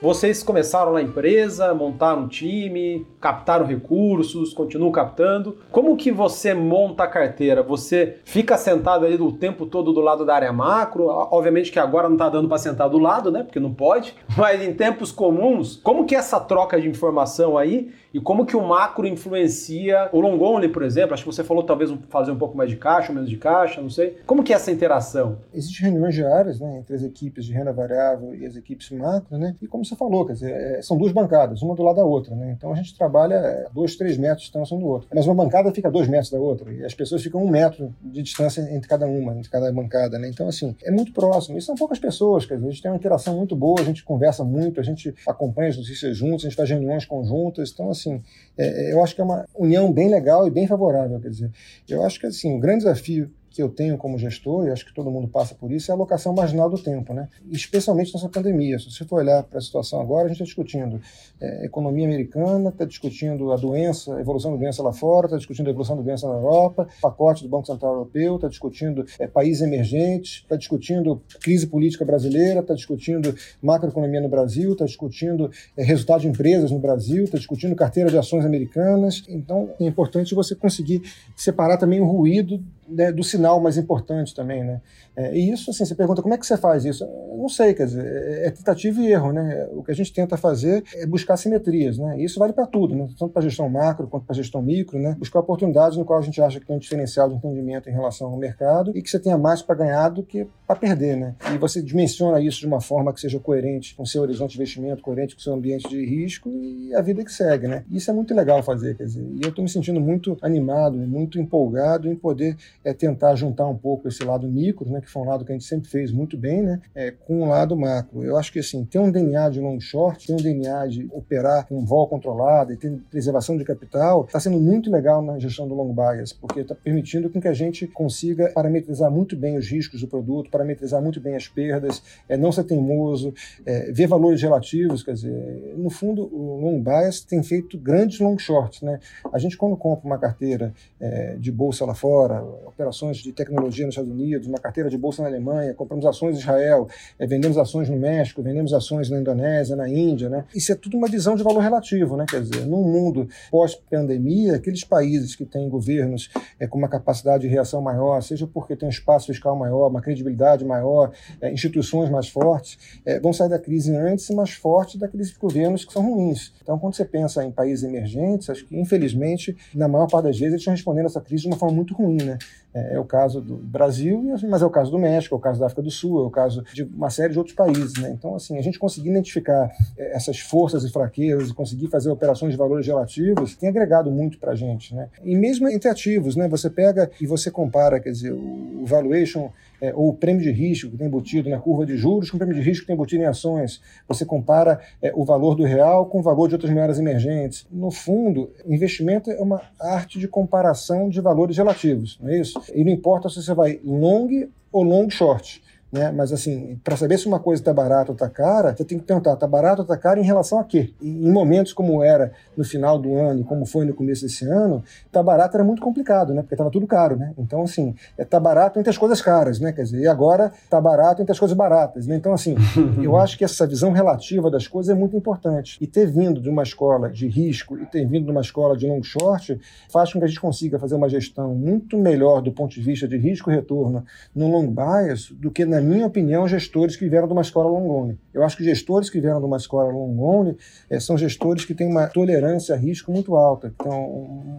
Speaker 1: Vocês começaram na empresa, montaram um time, captaram recursos, continuam captando. Como que você monta a carteira? Você fica sentado ali o tempo todo do lado da área macro? Obviamente que agora não está dando para sentar do lado, né? Porque não pode. [laughs] Mas em tempos comuns, como que é essa troca de informação aí e como que o macro influencia o long only, por exemplo? Acho que você falou talvez fazer um pouco mais de caixa, menos de caixa, não sei. Como que é essa interação?
Speaker 3: Existem reuniões diárias, né, entre as equipes de renda variável e as equipes macro, né? E como você falou, quer dizer, é, são duas bancadas, uma do lado da outra, né? Então a gente trabalha dois, três metros de distância um do outro. Mas uma bancada fica dois metros da outra e as pessoas ficam um metro de distância entre cada uma, entre cada bancada, né? Então assim, é muito próximo. E são poucas pessoas, quer dizer, a gente tem uma interação muito boa, a gente conversa muito, a gente acompanha as notícias juntos, a gente faz reuniões conjuntas, então assim, assim, é, eu acho que é uma união bem legal e bem favorável. Quer dizer, eu acho que assim, o grande desafio que eu tenho como gestor, e acho que todo mundo passa por isso, é a alocação marginal do tempo, né? especialmente nessa pandemia. Se você for olhar para a situação agora, a gente está discutindo é, economia americana, está discutindo a doença, a evolução da doença lá fora, está discutindo a evolução da doença na Europa, pacote do Banco Central Europeu, está discutindo é, países emergentes, está discutindo crise política brasileira, está discutindo macroeconomia no Brasil, está discutindo é, resultado de empresas no Brasil, está discutindo carteira de ações americanas. Então, é importante você conseguir separar também o ruído né, do sinal mais importante também, né? É, e isso, assim, você pergunta como é que você faz isso? Eu não sei, quer dizer, é, é tentativa e erro, né? O que a gente tenta fazer é buscar simetrias, né? E isso vale para tudo, né? Tanto para gestão macro quanto para gestão micro, né? Buscar oportunidades no qual a gente acha que tem um diferencial de entendimento em relação ao mercado e que você tenha mais para ganhar do que para perder, né? E você dimensiona isso de uma forma que seja coerente com o seu horizonte de investimento, coerente com o seu ambiente de risco e a vida que segue, né? Isso é muito legal fazer, quer dizer, e eu estou me sentindo muito animado muito empolgado em poder é, tentar juntar um pouco esse lado micro, né? Que foi um lado que a gente sempre fez muito bem, né? É, com o lado macro. Eu acho que assim, ter um DNA de long short, ter um DNA de operar com vol controlado e ter preservação de capital, está sendo muito legal na gestão do long bias, porque está permitindo que a gente consiga parametrizar muito bem os riscos do produto, parametrizar muito bem as perdas, é, não ser teimoso, é, ver valores relativos, quer dizer, no fundo, o long bias tem feito grandes long shorts, né? A gente quando compra uma carteira é, de bolsa lá fora, operações de tecnologia nos Estados Unidos, uma carteira de bolsa na Alemanha, compramos ações em Israel, é, vendemos ações no México, vendemos ações na Indonésia, na Índia, né? Isso é tudo uma visão de valor relativo, né? Quer dizer, num mundo pós-pandemia, aqueles países que têm governos é, com uma capacidade de reação maior, seja porque tem um espaço fiscal maior, uma credibilidade maior, é, instituições mais fortes, vão sair da crise antes e mais fortes daqueles governos que são ruins. Então, quando você pensa em países emergentes, acho que, infelizmente, na maior parte das vezes, eles estão respondendo essa crise de uma forma muito ruim, né? É, é, o caso do Brasil, mas é o caso do México, é o caso da África do Sul, é o caso de uma série de outros países. Né? Então, assim, a gente conseguir identificar é, essas forças e fraquezas e conseguir fazer operações de valores relativos tem agregado muito para a gente. Né? E mesmo entre ativos, né? você pega e você compara, quer dizer, o valuation é, ou o prêmio de risco que tem embutido na curva de juros com o prêmio de risco que tem embutido em ações. Você compara é, o valor do real com o valor de outras moedas emergentes. No fundo, investimento é uma arte de comparação de valores relativos, não é isso? E não importa se você vai long ou long short. Né? Mas assim, para saber se uma coisa está barata ou está cara, você tem que perguntar, está barato ou está caro em relação a quê? E em momentos como era no final do ano como foi no começo desse ano, está barato era muito complicado, né? Porque estava tudo caro, né? Então assim, está barato entre as coisas caras, né? Quer dizer, e agora está barato entre as coisas baratas, né? Então assim, [laughs] eu acho que essa visão relativa das coisas é muito importante. E ter vindo de uma escola de risco e ter vindo de uma escola de long short faz com que a gente consiga fazer uma gestão muito melhor do ponto de vista de risco e retorno no long bias do que na minha opinião, gestores que vieram de uma escola long Eu acho que gestores que vieram de uma escola long é, são gestores que têm uma tolerância a risco muito alta, então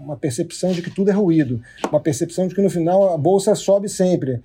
Speaker 3: uma percepção de que tudo é ruído, uma percepção de que no final a bolsa sobe sempre.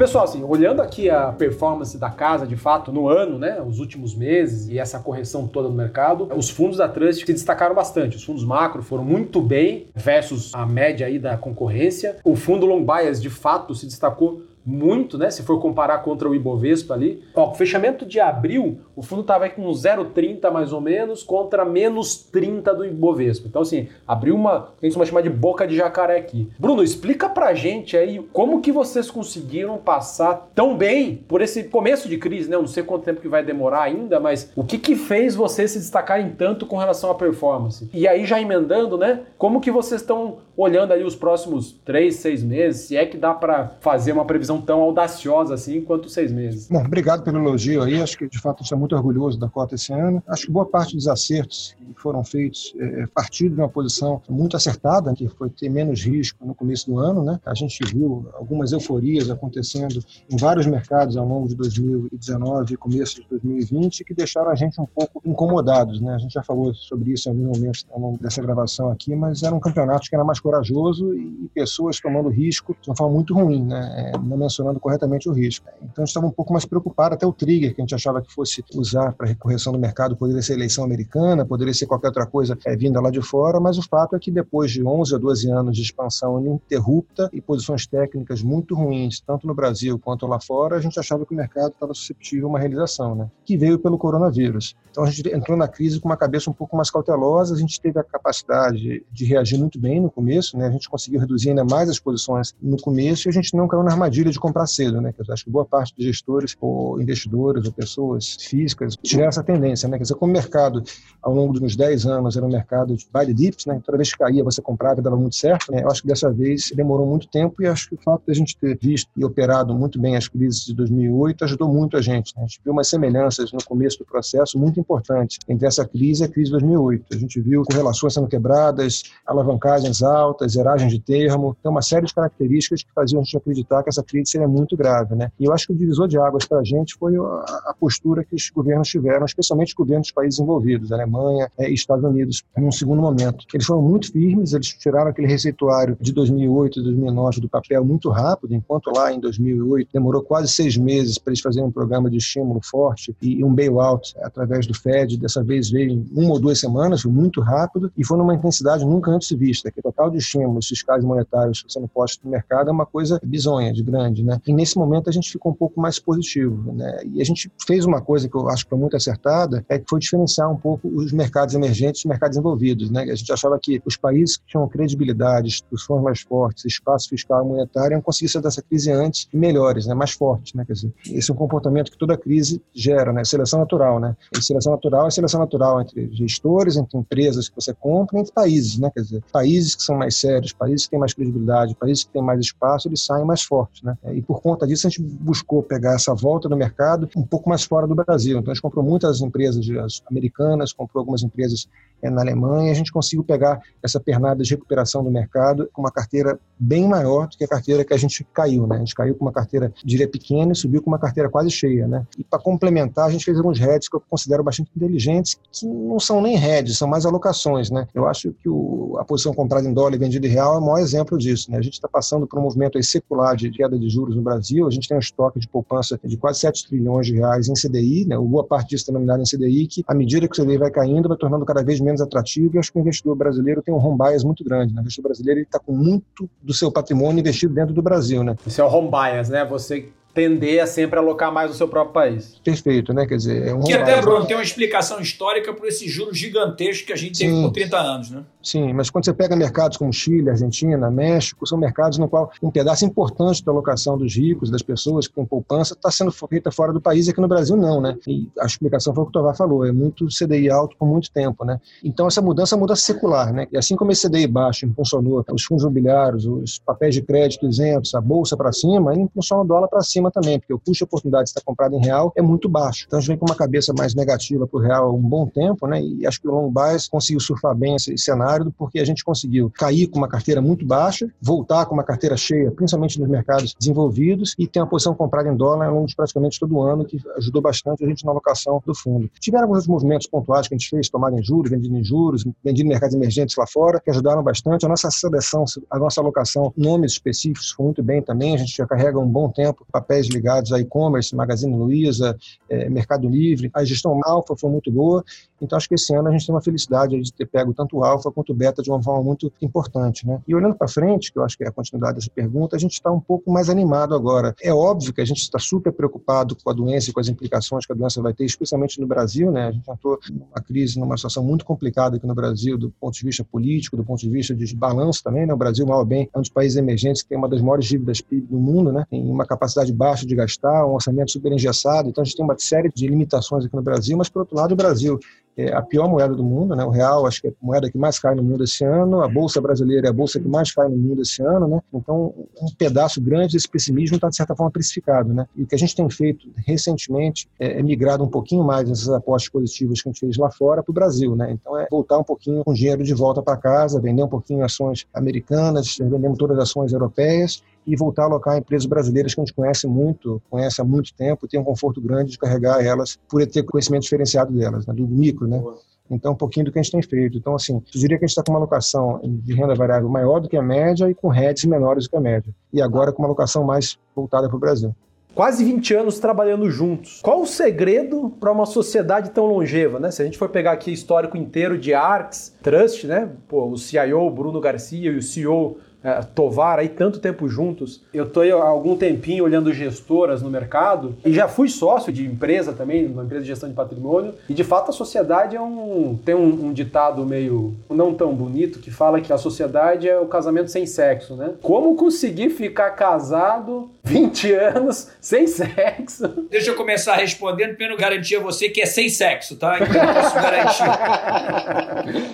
Speaker 1: Pessoal, assim, olhando aqui a performance da casa, de fato, no ano, né, os últimos meses e essa correção toda no mercado, os fundos da Trust se destacaram bastante. Os fundos macro foram muito bem versus a média aí da concorrência. O fundo long bias, de fato, se destacou muito, né? Se for comparar contra o Ibovespa ali. Ó, fechamento de abril, o fundo estava com 0,30 mais ou menos contra menos 30 do Ibovespa. Então, assim, abriu uma, a gente vai chamar de boca de jacaré aqui. Bruno, explica pra gente aí como que vocês conseguiram passar tão bem por esse começo de crise, né? Eu não sei quanto tempo que vai demorar ainda, mas o que que fez vocês se destacarem tanto com relação à performance? E aí, já emendando, né? Como que vocês estão olhando aí os próximos três, seis meses? Se é que dá para fazer uma previsão tão audaciosa assim quanto seis meses.
Speaker 3: Bom, obrigado pelo elogio aí. Acho que de fato estou muito orgulhoso da cota esse ano. Acho que boa parte dos acertos que foram feitos é, partindo de uma posição muito acertada, que foi ter menos risco no começo do ano, né? A gente viu algumas euforias acontecendo em vários mercados ao longo de 2019 e começo de 2020 que deixaram a gente um pouco incomodados, né? A gente já falou sobre isso em alguns momentos ao longo dessa gravação aqui, mas era um campeonato que era mais corajoso e pessoas tomando risco de uma forma muito ruim, né? É, não mencionando corretamente o risco. Então a gente estava um pouco mais preocupado, até o trigger que a gente achava que fosse usar para correção do mercado poderia ser eleição americana, poderia ser qualquer outra coisa é, vinda lá de fora, mas o fato é que depois de 11 a 12 anos de expansão ininterrupta e posições técnicas muito ruins, tanto no Brasil quanto lá fora, a gente achava que o mercado estava suscetível a uma realização, né? que veio pelo coronavírus. Então a gente entrou na crise com uma cabeça um pouco mais cautelosa, a gente teve a capacidade de reagir muito bem no começo, né? a gente conseguiu reduzir ainda mais as posições no começo e a gente não caiu na armadilha de comprar cedo, né? Eu acho que boa parte dos gestores ou investidores ou pessoas físicas tiveram essa tendência, né? Quer dizer, como o mercado ao longo dos 10 anos era um mercado de buy the dips, né? Toda vez que caía você comprava e dava muito certo, né? Eu acho que dessa vez demorou muito tempo e acho que o fato de a gente ter visto e operado muito bem as crises de 2008 ajudou muito a gente. Né? A gente viu umas semelhanças no começo do processo muito importantes entre essa crise e a crise de 2008. A gente viu correlações sendo quebradas, alavancagens altas, zeragem de termo, tem uma série de características que faziam a gente acreditar que essa crise seria muito grave. Né? E eu acho que o divisor de águas para a gente foi a, postura que os governos tiveram, especialmente os governos dos países envolvidos, Alemanha e Estados Unidos, num segundo momento. Eles foram muito firmes, eles tiraram aquele receituário de 2008 e 2009 do papel muito rápido, enquanto lá em 2008 demorou quase seis meses para eles fazerem um programa de estímulo forte e um bailout através do Fed. Dessa vez veio em uma ou duas semanas, foi muito rápido e foi numa intensidade nunca antes vista, que o total de estímulos fiscais e monetários sendo postos no mercado é uma coisa bizonha, de grande, né? E nesse momento a gente ficou um pouco mais positivo, né? E a gente fez uma coisa que eu acho que foi muito acertada, é que foi diferenciar um pouco os mercados emergentes dos mercados envolvidos, né? A gente achava que os países que tinham credibilidade, instituições mais fortes, espaço fiscal e monetário iam conseguir sair dessa crise antes e melhores, né? Mais fortes, né? Quer dizer, esse é um comportamento que toda crise gera, né? Seleção natural, né? E seleção natural é seleção natural entre gestores, entre empresas que você compra, entre países, né? Quer dizer, países que são mais sérios, países que têm mais credibilidade, países que têm mais espaço, eles saem mais fortes, né? E por conta disso a gente buscou pegar essa volta no mercado um pouco mais fora do Brasil. Então a gente comprou muitas empresas americanas, comprou algumas empresas é, na Alemanha, a gente conseguiu pegar essa pernada de recuperação do mercado com uma carteira bem maior do que a carteira que a gente caiu, né? A gente caiu com uma carteira, diria, pequena e subiu com uma carteira quase cheia, né? E para complementar, a gente fez alguns hedges que eu considero bastante inteligentes, que não são nem hedges, são mais alocações, né? Eu acho que o, a posição comprada em dólar e vendida em real é o maior exemplo disso, né? A gente está passando por um movimento aí secular de queda de juros no Brasil, a gente tem um estoque de poupança de quase 7 trilhões de reais em CDI, né? Boa parte disso está em CDI, que à medida que o CDI vai caindo, vai tornando cada vez menos atrativo, e acho que o investidor brasileiro tem um home bias muito grande, né? O investidor brasileiro está com muito do seu patrimônio investido dentro do Brasil, né?
Speaker 1: Esse é o home bias, né? Você tender a sempre alocar mais no seu próprio país.
Speaker 3: Perfeito, né? Quer dizer, é um
Speaker 2: Que até, Bruno, tem uma explicação histórica para esse juros gigantesco que a gente Sim. teve por 30 anos, né?
Speaker 3: Sim, mas quando você pega mercados como Chile, Argentina, México, são mercados no qual um pedaço importante da alocação dos ricos, das pessoas com poupança, está sendo feita fora do país, e aqui no Brasil não, né? E a explicação foi o que o Tovar falou, é muito CDI alto por muito tempo, né? Então essa mudança muda secular, né? E assim como esse CDI baixo impulsionou os fundos imobiliários, os papéis de crédito isentos, a bolsa para cima, ele impulsiona o dólar para cima também, porque o custo de oportunidade de estar comprado em real é muito baixo. Então a gente vem com uma cabeça mais negativa para o real há um bom tempo, né? E acho que o long bias conseguiu surfar bem esse cenário porque a gente conseguiu cair com uma carteira muito baixa, voltar com uma carteira cheia, principalmente nos mercados desenvolvidos, e ter uma posição comprada em dólar ao longo de praticamente todo ano, que ajudou bastante a gente na alocação do fundo. Tiveram alguns movimentos pontuais que a gente fez, tomada em juros, vendido em juros, vendido em mercados emergentes lá fora, que ajudaram bastante. A nossa seleção, a nossa alocação, nomes específicos, foi muito bem também. A gente já carrega um bom tempo papéis ligados a e-commerce, Magazine Luiza, é, Mercado Livre. A gestão alfa foi muito boa. Então, acho que esse ano a gente tem uma felicidade de ter pego tanto o alfa quanto o beta de uma forma muito importante. Né? E olhando para frente, que eu acho que é a continuidade dessa pergunta, a gente está um pouco mais animado agora. É óbvio que a gente está super preocupado com a doença e com as implicações que a doença vai ter, especialmente no Brasil. Né? A gente entrou numa crise, numa situação muito complicada aqui no Brasil, do ponto de vista político, do ponto de vista de balanço também. Né? O Brasil, mal ou bem, é um dos países emergentes que tem uma das maiores dívidas PIB do mundo, né? tem uma capacidade baixa de gastar, um orçamento super engessado. Então, a gente tem uma série de limitações aqui no Brasil, mas, por outro lado, o Brasil é a pior moeda do mundo, né? O real, acho que é a moeda que mais cai no mundo esse ano. A bolsa brasileira é a bolsa que mais cai no mundo esse ano, né? Então, um pedaço grande desse pessimismo está de certa forma precificado, né? E o que a gente tem feito recentemente é, é migrado um pouquinho mais nessas apostas positivas que a gente fez lá fora para o Brasil, né? Então, é voltar um pouquinho com dinheiro de volta para casa, vender um pouquinho ações americanas, vendemos todas as ações europeias e voltar a alocar em empresas brasileiras que a gente conhece muito, conhece há muito tempo, tem um conforto grande de carregar elas por ter conhecimento diferenciado delas, né, do micro, né? Então, um pouquinho do que a gente tem feito. Então, assim, eu diria que a gente está com uma alocação de renda variável maior do que a média e com hedges menores do que a média. E agora com uma alocação mais voltada para o Brasil.
Speaker 1: Quase 20 anos trabalhando juntos. Qual o segredo para uma sociedade tão longeva, né? Se a gente for pegar aqui o histórico inteiro de Arcs, Trust, né? Pô, o CIO, Bruno Garcia, e o CEO é, Tovar aí tanto tempo juntos. Eu estou há algum tempinho olhando gestoras no mercado e já fui sócio de empresa também, uma empresa de gestão de patrimônio. E de fato a sociedade é um tem um, um, ditado meio não tão bonito que fala que a sociedade é o casamento sem sexo, né? Como conseguir ficar casado 20 anos sem sexo?
Speaker 2: Deixa eu começar respondendo, para garantir a você que é sem sexo, tá? Então eu posso garantir.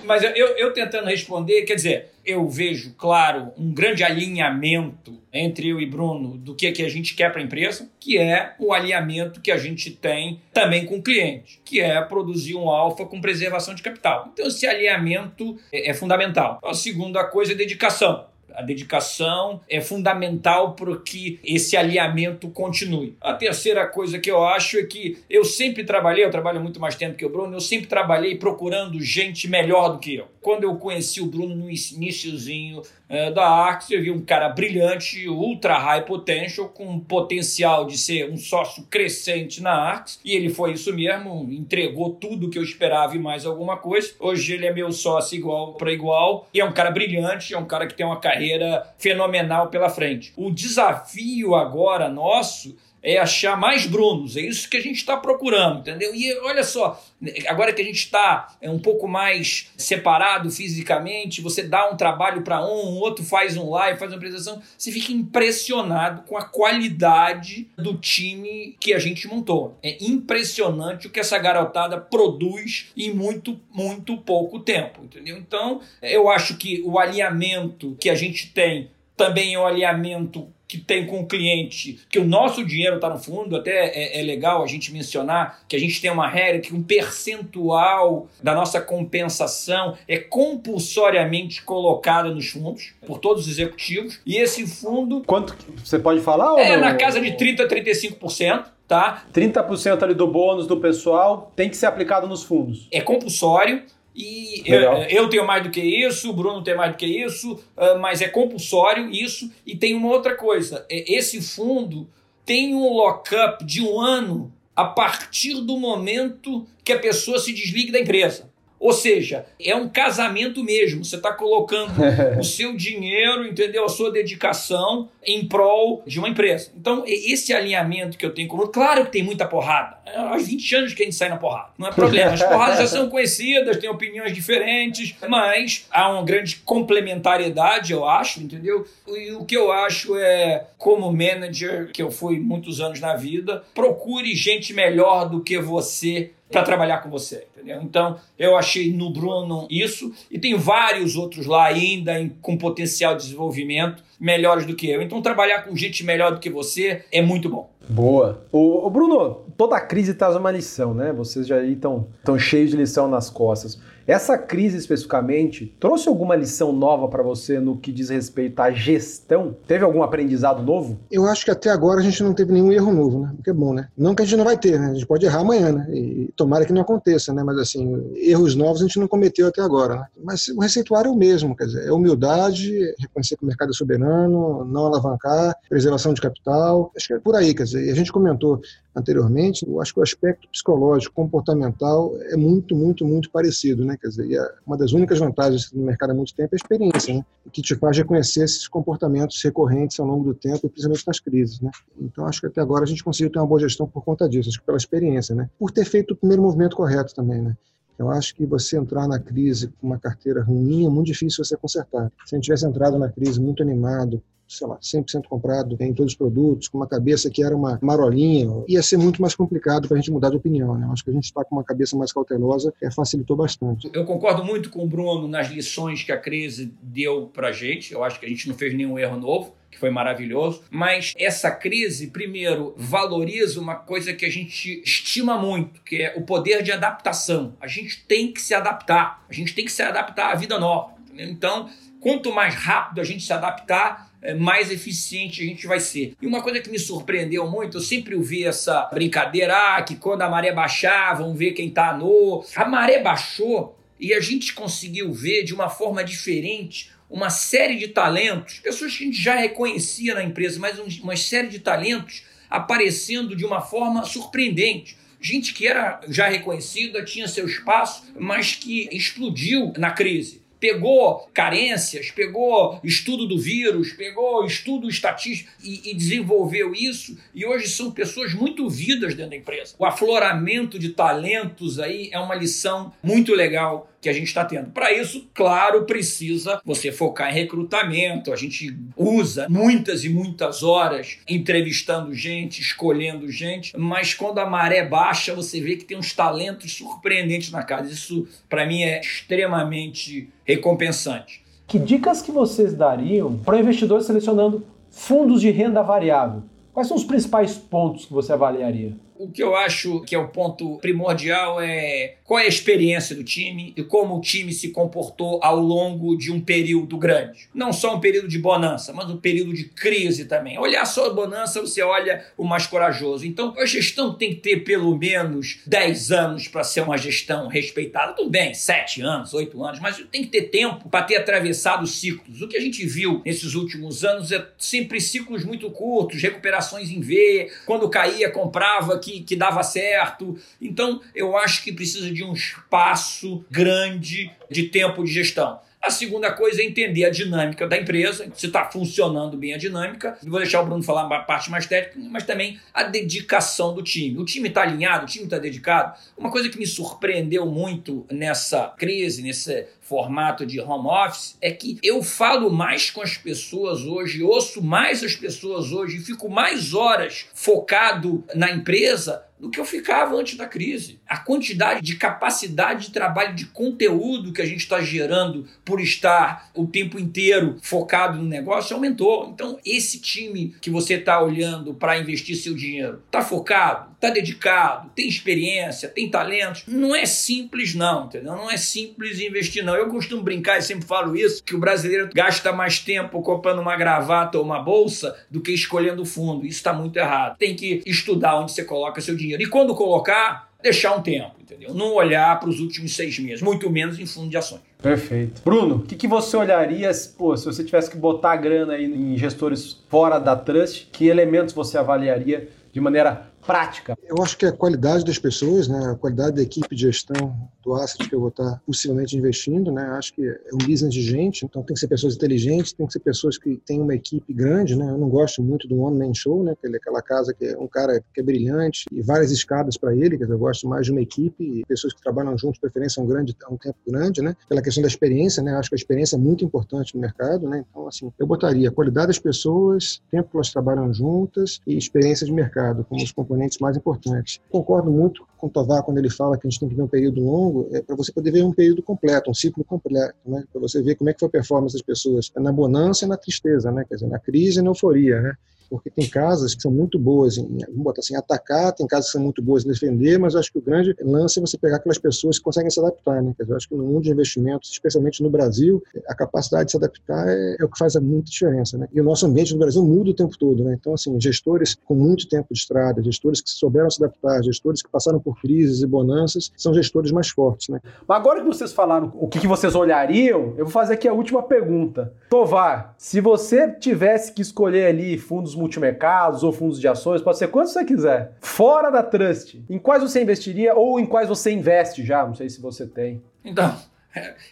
Speaker 2: [laughs] Mas eu, eu, eu tentando responder, quer dizer, eu vejo, claro, um grande alinhamento entre eu e Bruno do que, é que a gente quer para a empresa, que é o alinhamento que a gente tem também com o cliente, que é produzir um alfa com preservação de capital. Então, esse alinhamento é, é fundamental. A segunda coisa é dedicação. A dedicação é fundamental para que esse alinhamento continue. A terceira coisa que eu acho é que eu sempre trabalhei, eu trabalho muito mais tempo que o Bruno, eu sempre trabalhei procurando gente melhor do que eu. Quando eu conheci o Bruno no iníciozinho é, da Arx, eu vi um cara brilhante, ultra high potential, com potencial de ser um sócio crescente na Arx, e ele foi isso mesmo, entregou tudo que eu esperava e mais alguma coisa. Hoje ele é meu sócio igual para igual, e é um cara brilhante, é um cara que tem uma carreira fenomenal pela frente. O desafio agora nosso é achar mais Brunos. É isso que a gente está procurando, entendeu? E olha só, agora que a gente está é, um pouco mais separado fisicamente, você dá um trabalho para um, o outro faz um live, faz uma apresentação, você fica impressionado com a qualidade do time que a gente montou. É impressionante o que essa garotada produz em muito, muito pouco tempo, entendeu? Então, eu acho que o alinhamento que a gente tem também é o alinhamento que tem com o cliente, que o nosso dinheiro está no fundo, até é, é, legal a gente mencionar que a gente tem uma regra que um percentual da nossa compensação é compulsoriamente colocado nos fundos por todos os executivos, e esse fundo...
Speaker 1: Quanto você pode falar?
Speaker 2: É na casa de 30% a 35%, tá?
Speaker 1: 30% ali do bônus do pessoal tem que ser aplicado nos fundos.
Speaker 2: É compulsório, e eu, eu, tenho mais do que isso, o Bruno tem mais do que isso, ah, mas é compulsório isso. E tem uma outra coisa: é, esse fundo tem um lockup de um ano a partir do momento que a pessoa se desligue da empresa. Ou seja, é um casamento mesmo. Você está colocando [laughs] o seu dinheiro, entendeu? A sua dedicação em prol de uma empresa. Então, esse alinhamento que eu tenho com claro que tem muita porrada. É, há 20 anos que a gente sai na porrada. Não é problema. As porradas já são conhecidas, têm opiniões diferentes, mas há uma grande complementariedade, eu acho, entendeu? E o que eu acho é, como manager, que eu fui muitos anos na vida, procure gente melhor do que você para trabalhar com você, entendeu? Então, eu achei no Bruno isso e tem vários outros lá ainda em, com potencial de desenvolvimento melhores do que eu. Então, trabalhar com gente melhor do que você é muito bom.
Speaker 1: Boa. O, o Bruno, toda crise traz uma lição, né? Vocês já estão tão cheios de lição nas costas. Essa crise especificamente trouxe alguma lição nova para você no que diz respeito à gestão? Teve algum aprendizado novo?
Speaker 3: Eu acho que até agora a gente não teve nenhum erro novo, né? O que é bom, né? Não que a gente não vai ter, né? A gente pode errar amanhã, né? E tomara que não aconteça, né? Mas assim, erros novos a gente não cometeu até agora, né? Mas o receituário é o mesmo, quer dizer, é humildade, reconhecer que o mercado é soberano, não alavancar, preservação de capital. Acho que é por aí, quer dizer, a gente comentou anteriormente, eu acho que o aspecto psicológico, comportamental é muito, muito, muito parecido, né? Quer dizer, uma das únicas vantagens no mercado há muito tempo é a experiência, né? Que te faz reconhecer esses comportamentos recorrentes ao longo do tempo, principalmente nas crises, né? Então, acho que até agora a gente conseguiu ter uma boa gestão por conta disso, acho que pela experiência, né? Por ter feito o primeiro movimento correto também, né? Eu acho que você entrar na crise com uma carteira ruim é muito difícil você consertar. Se a gente tivesse entrado na crise muito animado, sei lá, 100% comprado em todos os produtos, com uma cabeça que era uma marolinha, ia ser muito mais complicado para a gente mudar de opinião. Né? Acho que a gente está com uma cabeça mais cautelosa, que facilitou bastante.
Speaker 2: Eu concordo muito com o Bruno nas lições que a crise deu para a gente. Eu acho que a gente não fez nenhum erro novo que foi maravilhoso. Mas essa crise, primeiro, valoriza uma coisa que a gente estima muito, que é o poder de adaptação. A gente tem que se adaptar, a gente tem que se adaptar à vida nova. Então, quanto mais rápido a gente se adaptar, é, mais eficiente a gente vai ser. E uma coisa que me surpreendeu muito, eu sempre ouvi essa brincadeira, ah, que quando a maré baixar, vamos ver quem tá no. A maré baixou e a gente conseguiu ver de uma forma diferente uma série de talentos, pessoas que a gente já reconhecia na empresa, mas uma série de talentos aparecendo de uma forma surpreendente. Gente que era já reconhecida, tinha seu espaço, mas que explodiu na crise pegou carências, pegou estudo do vírus, pegou estudo estatístico e, e, desenvolveu isso. E hoje são pessoas muito vidas dentro da empresa. O afloramento de talentos aí é uma lição muito legal que a gente está tendo. Para isso, claro, precisa você focar em recrutamento. A gente usa muitas e muitas horas entrevistando gente, escolhendo gente, mas quando a maré baixa, você vê que tem uns talentos surpreendentes na casa. Isso, para mim, é extremamente recompensante.
Speaker 1: Que dicas que vocês dariam para o investidor selecionando fundos de renda variável? Quais são os principais pontos que você avaliaria?
Speaker 2: O que eu acho que é o ponto primordial é qual é a experiência do time e como o time se comportou ao longo de um período grande. Não só um período de bonança, mas um período de crise também. Olhar só a bonança, você olha o mais corajoso. Então, a gestão tem que ter pelo menos 10 anos para ser uma gestão respeitada. Tudo bem, 7 anos, 8 anos, mas tem que ter tempo para ter atravessado ciclos. O que a gente viu nesses últimos anos é sempre ciclos muito curtos, recuperações em V, quando caía, comprava, que, que dava certo. Então, eu acho que precisa de um espaço grande de tempo de gestão. A segunda coisa é entender a dinâmica da empresa, se está funcionando bem a dinâmica. Vou deixar o Bruno falar a parte mais técnica, mas também a dedicação do time. O time está alinhado, o time está dedicado. Uma coisa que me surpreendeu muito nessa crise, nesse formato de home office, é que eu falo mais com as pessoas hoje, ouço mais as pessoas hoje, fico mais horas focado na empresa do que eu ficava antes da crise. A quantidade de capacidade de trabalho, de conteúdo que a gente está gerando por estar o tempo inteiro focado no negócio aumentou. Então, esse time que você está olhando para investir seu dinheiro, está focado, está dedicado, tem experiência, tem talentos. Não é simples, não, entendeu? Não é simples investir, não. Eu costumo brincar e sempre falo isso: que o brasileiro gasta mais tempo comprando uma gravata ou uma bolsa do que escolhendo o fundo. Isso está muito errado. Tem que estudar onde você coloca seu dinheiro. E quando colocar, deixar um tempo, entendeu? Não olhar para os últimos seis meses, muito menos em fundo de ações.
Speaker 1: Perfeito. Bruno, o que, que você olharia pô, se você tivesse que botar a grana aí em gestores fora da Trust? Que elementos você avaliaria de maneira prática?
Speaker 3: Eu acho que a qualidade das pessoas, né, a qualidade da equipe de gestão do asset que eu vou estar possivelmente investindo, né, acho que é um business de gente, então tem que ser pessoas inteligentes, tem que ser pessoas que têm uma equipe grande, né, eu não gosto muito do one man show, né, aquela casa que é um cara que é brilhante e várias escadas para ele, dizer, eu gosto mais de uma equipe e pessoas que trabalham juntos, preferência um grande, um tempo grande, né, pela questão da experiência, né, acho que a experiência é muito importante no mercado, né, então assim, eu botaria a qualidade das pessoas, tempo que elas trabalham juntas e experiência de mercado como os componentes componentes mais importantes. Concordo muito com o Tovar quando ele fala que a gente tem que ver um período longo, é para você poder ver um período completo, um ciclo completo, né? para você ver como é que foi a performance das pessoas na bonança e na tristeza, né? quer dizer, na crise e na euforia. Né? Porque tem casas que são muito boas em, vamos botar assim, atacar, tem casas que são muito boas em defender, mas eu acho que o grande lance é você pegar aquelas pessoas que conseguem se adaptar, né? eu acho que no mundo de investimentos, especialmente no Brasil, a capacidade de se adaptar é, é o que faz muita diferença, né? E o nosso ambiente no Brasil muda o tempo todo, né? Então, assim, gestores com muito tempo de estrada, gestores que souberam se adaptar, gestores que passaram por crises e bonanças, são gestores mais fortes, né?
Speaker 1: Mas agora que vocês falaram o que vocês olhariam, eu vou fazer aqui a última pergunta. Tovar, se você tivesse que escolher ali fundos multimercados ou fundos de ações, pode ser quanto você quiser, fora da Trust, em quais você investiria ou em quais você investe já? Não sei se você tem.
Speaker 2: Então,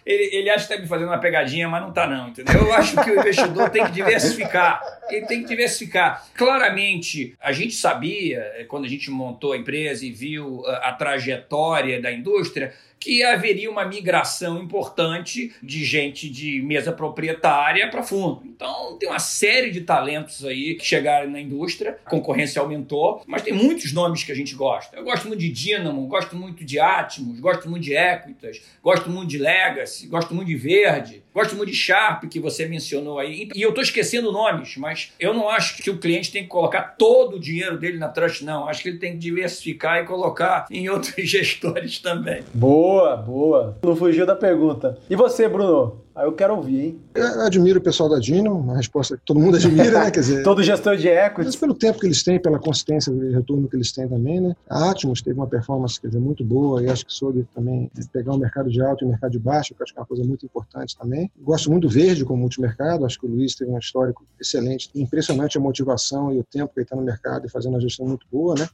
Speaker 2: ele, ele acha que está me fazendo uma pegadinha, mas não está não, entendeu? Eu acho que o investidor tem que diversificar. Ele tem que diversificar. Claramente, a gente sabia, quando a gente montou a empresa e viu a, a trajetória da indústria, que haveria uma migração importante de gente de mesa proprietária para fundo. Então, tem uma série de talentos aí que chegaram na indústria, a concorrência aumentou, mas tem muitos nomes que a gente gosta. Eu gosto muito de Dynamo, gosto muito de Atmos, gosto muito de Equitas, gosto muito de Legacy, gosto muito de Verde, gosto muito de Sharp, que você mencionou aí. E eu estou esquecendo nomes, mas eu não acho que o cliente tem que colocar todo o dinheiro dele na Trust, não. Acho que ele tem que diversificar e colocar em outros [laughs] gestores também.
Speaker 1: Boa, boa. Não fugiu da pergunta. E você, Bruno? Aí eu quero ouvir, hein?
Speaker 3: Eu admiro o pessoal da Dino, uma resposta que todo mundo admira, né? Quer dizer, [laughs]
Speaker 1: todo gestor de equity.
Speaker 3: Mas pelo tempo que eles têm, pela consistência de retorno que eles têm também, né? A Atmos teve uma performance quer dizer, muito boa e acho que soube também pegar o mercado de alto e o mercado de baixo, que acho que é uma coisa muito importante também. Gosto muito do verde como multimercado, acho que o Luiz teve um histórico excelente, impressionante a motivação e o tempo que ele está no mercado e fazendo uma gestão muito boa, né?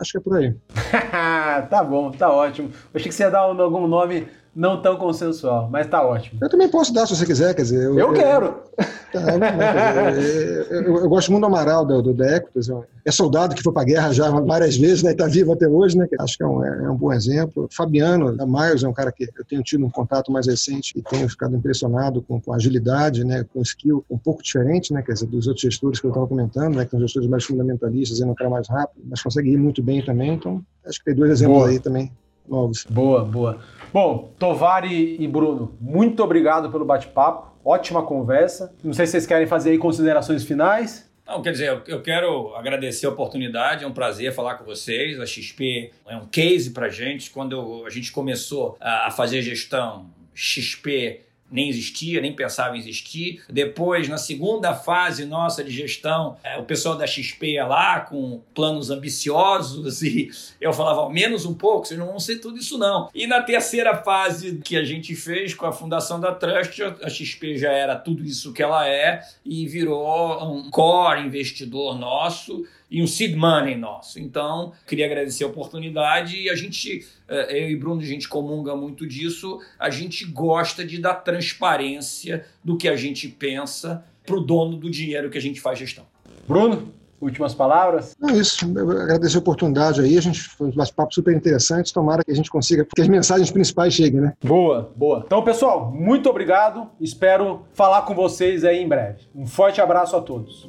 Speaker 3: Acho que é por aí. [laughs]
Speaker 1: tá bom, tá ótimo. Achei que você ia dar algum nome não tão consensual, mas tá ótimo.
Speaker 3: Eu também posso dar se você quiser, quer dizer.
Speaker 1: Eu, eu quero!
Speaker 3: Tá, eu, eu, eu, gosto muito do Amaral, do, do Equitas. É soldado que foi para a guerra já várias vezes, né? Está vivo até hoje, né? Acho que é um, é um bom exemplo. Fabiano, da Miles, é um cara que eu tenho tido um contato mais recente e tenho ficado impressionado com, com agilidade, né? Com skill um pouco diferente, né? Quer dizer, dos outros gestores que eu estava comentando, né? Que são gestores mais fundamentalistas, indo um cara mais rápido, mas consegue ir muito bem também. Então, acho que tem dois exemplos Boa. aí também novos.
Speaker 1: Boa, boa. Bom, Tovari e Bruno, muito obrigado pelo bate-papo. Ótima conversa. Não sei se vocês querem fazer aí considerações finais.
Speaker 2: Não, quer dizer, eu quero agradecer a oportunidade, é um prazer falar com vocês. A XP é um case para gente. Quando a gente começou a fazer gestão, XP nem existia, nem pensava em existir. Depois, na segunda fase nossa de gestão, é, o pessoal da XP ia lá com planos ambiciosos e eu falava, ao menos um pouco, vocês não vão ser tudo isso não. E na terceira fase que a gente fez com a fundação da Trust, a XP já era tudo isso que ela é e virou um core investidor nosso e um seed money nosso. Então, queria agradecer a oportunidade e a gente, eh, eu e Bruno, a gente comunga muito disso, a gente gosta de dar transparência do que a gente pensa para o dono do dinheiro que a gente faz gestão.
Speaker 1: Bruno? Últimas palavras?
Speaker 3: Não, isso. Agradecer a oportunidade aí. A gente foi um bate-papo super interessante. Tomara que a gente consiga, que as mensagens principais cheguem, né?
Speaker 1: Boa, boa. Então, pessoal, muito obrigado. Espero falar com vocês aí em breve. Um forte abraço a todos.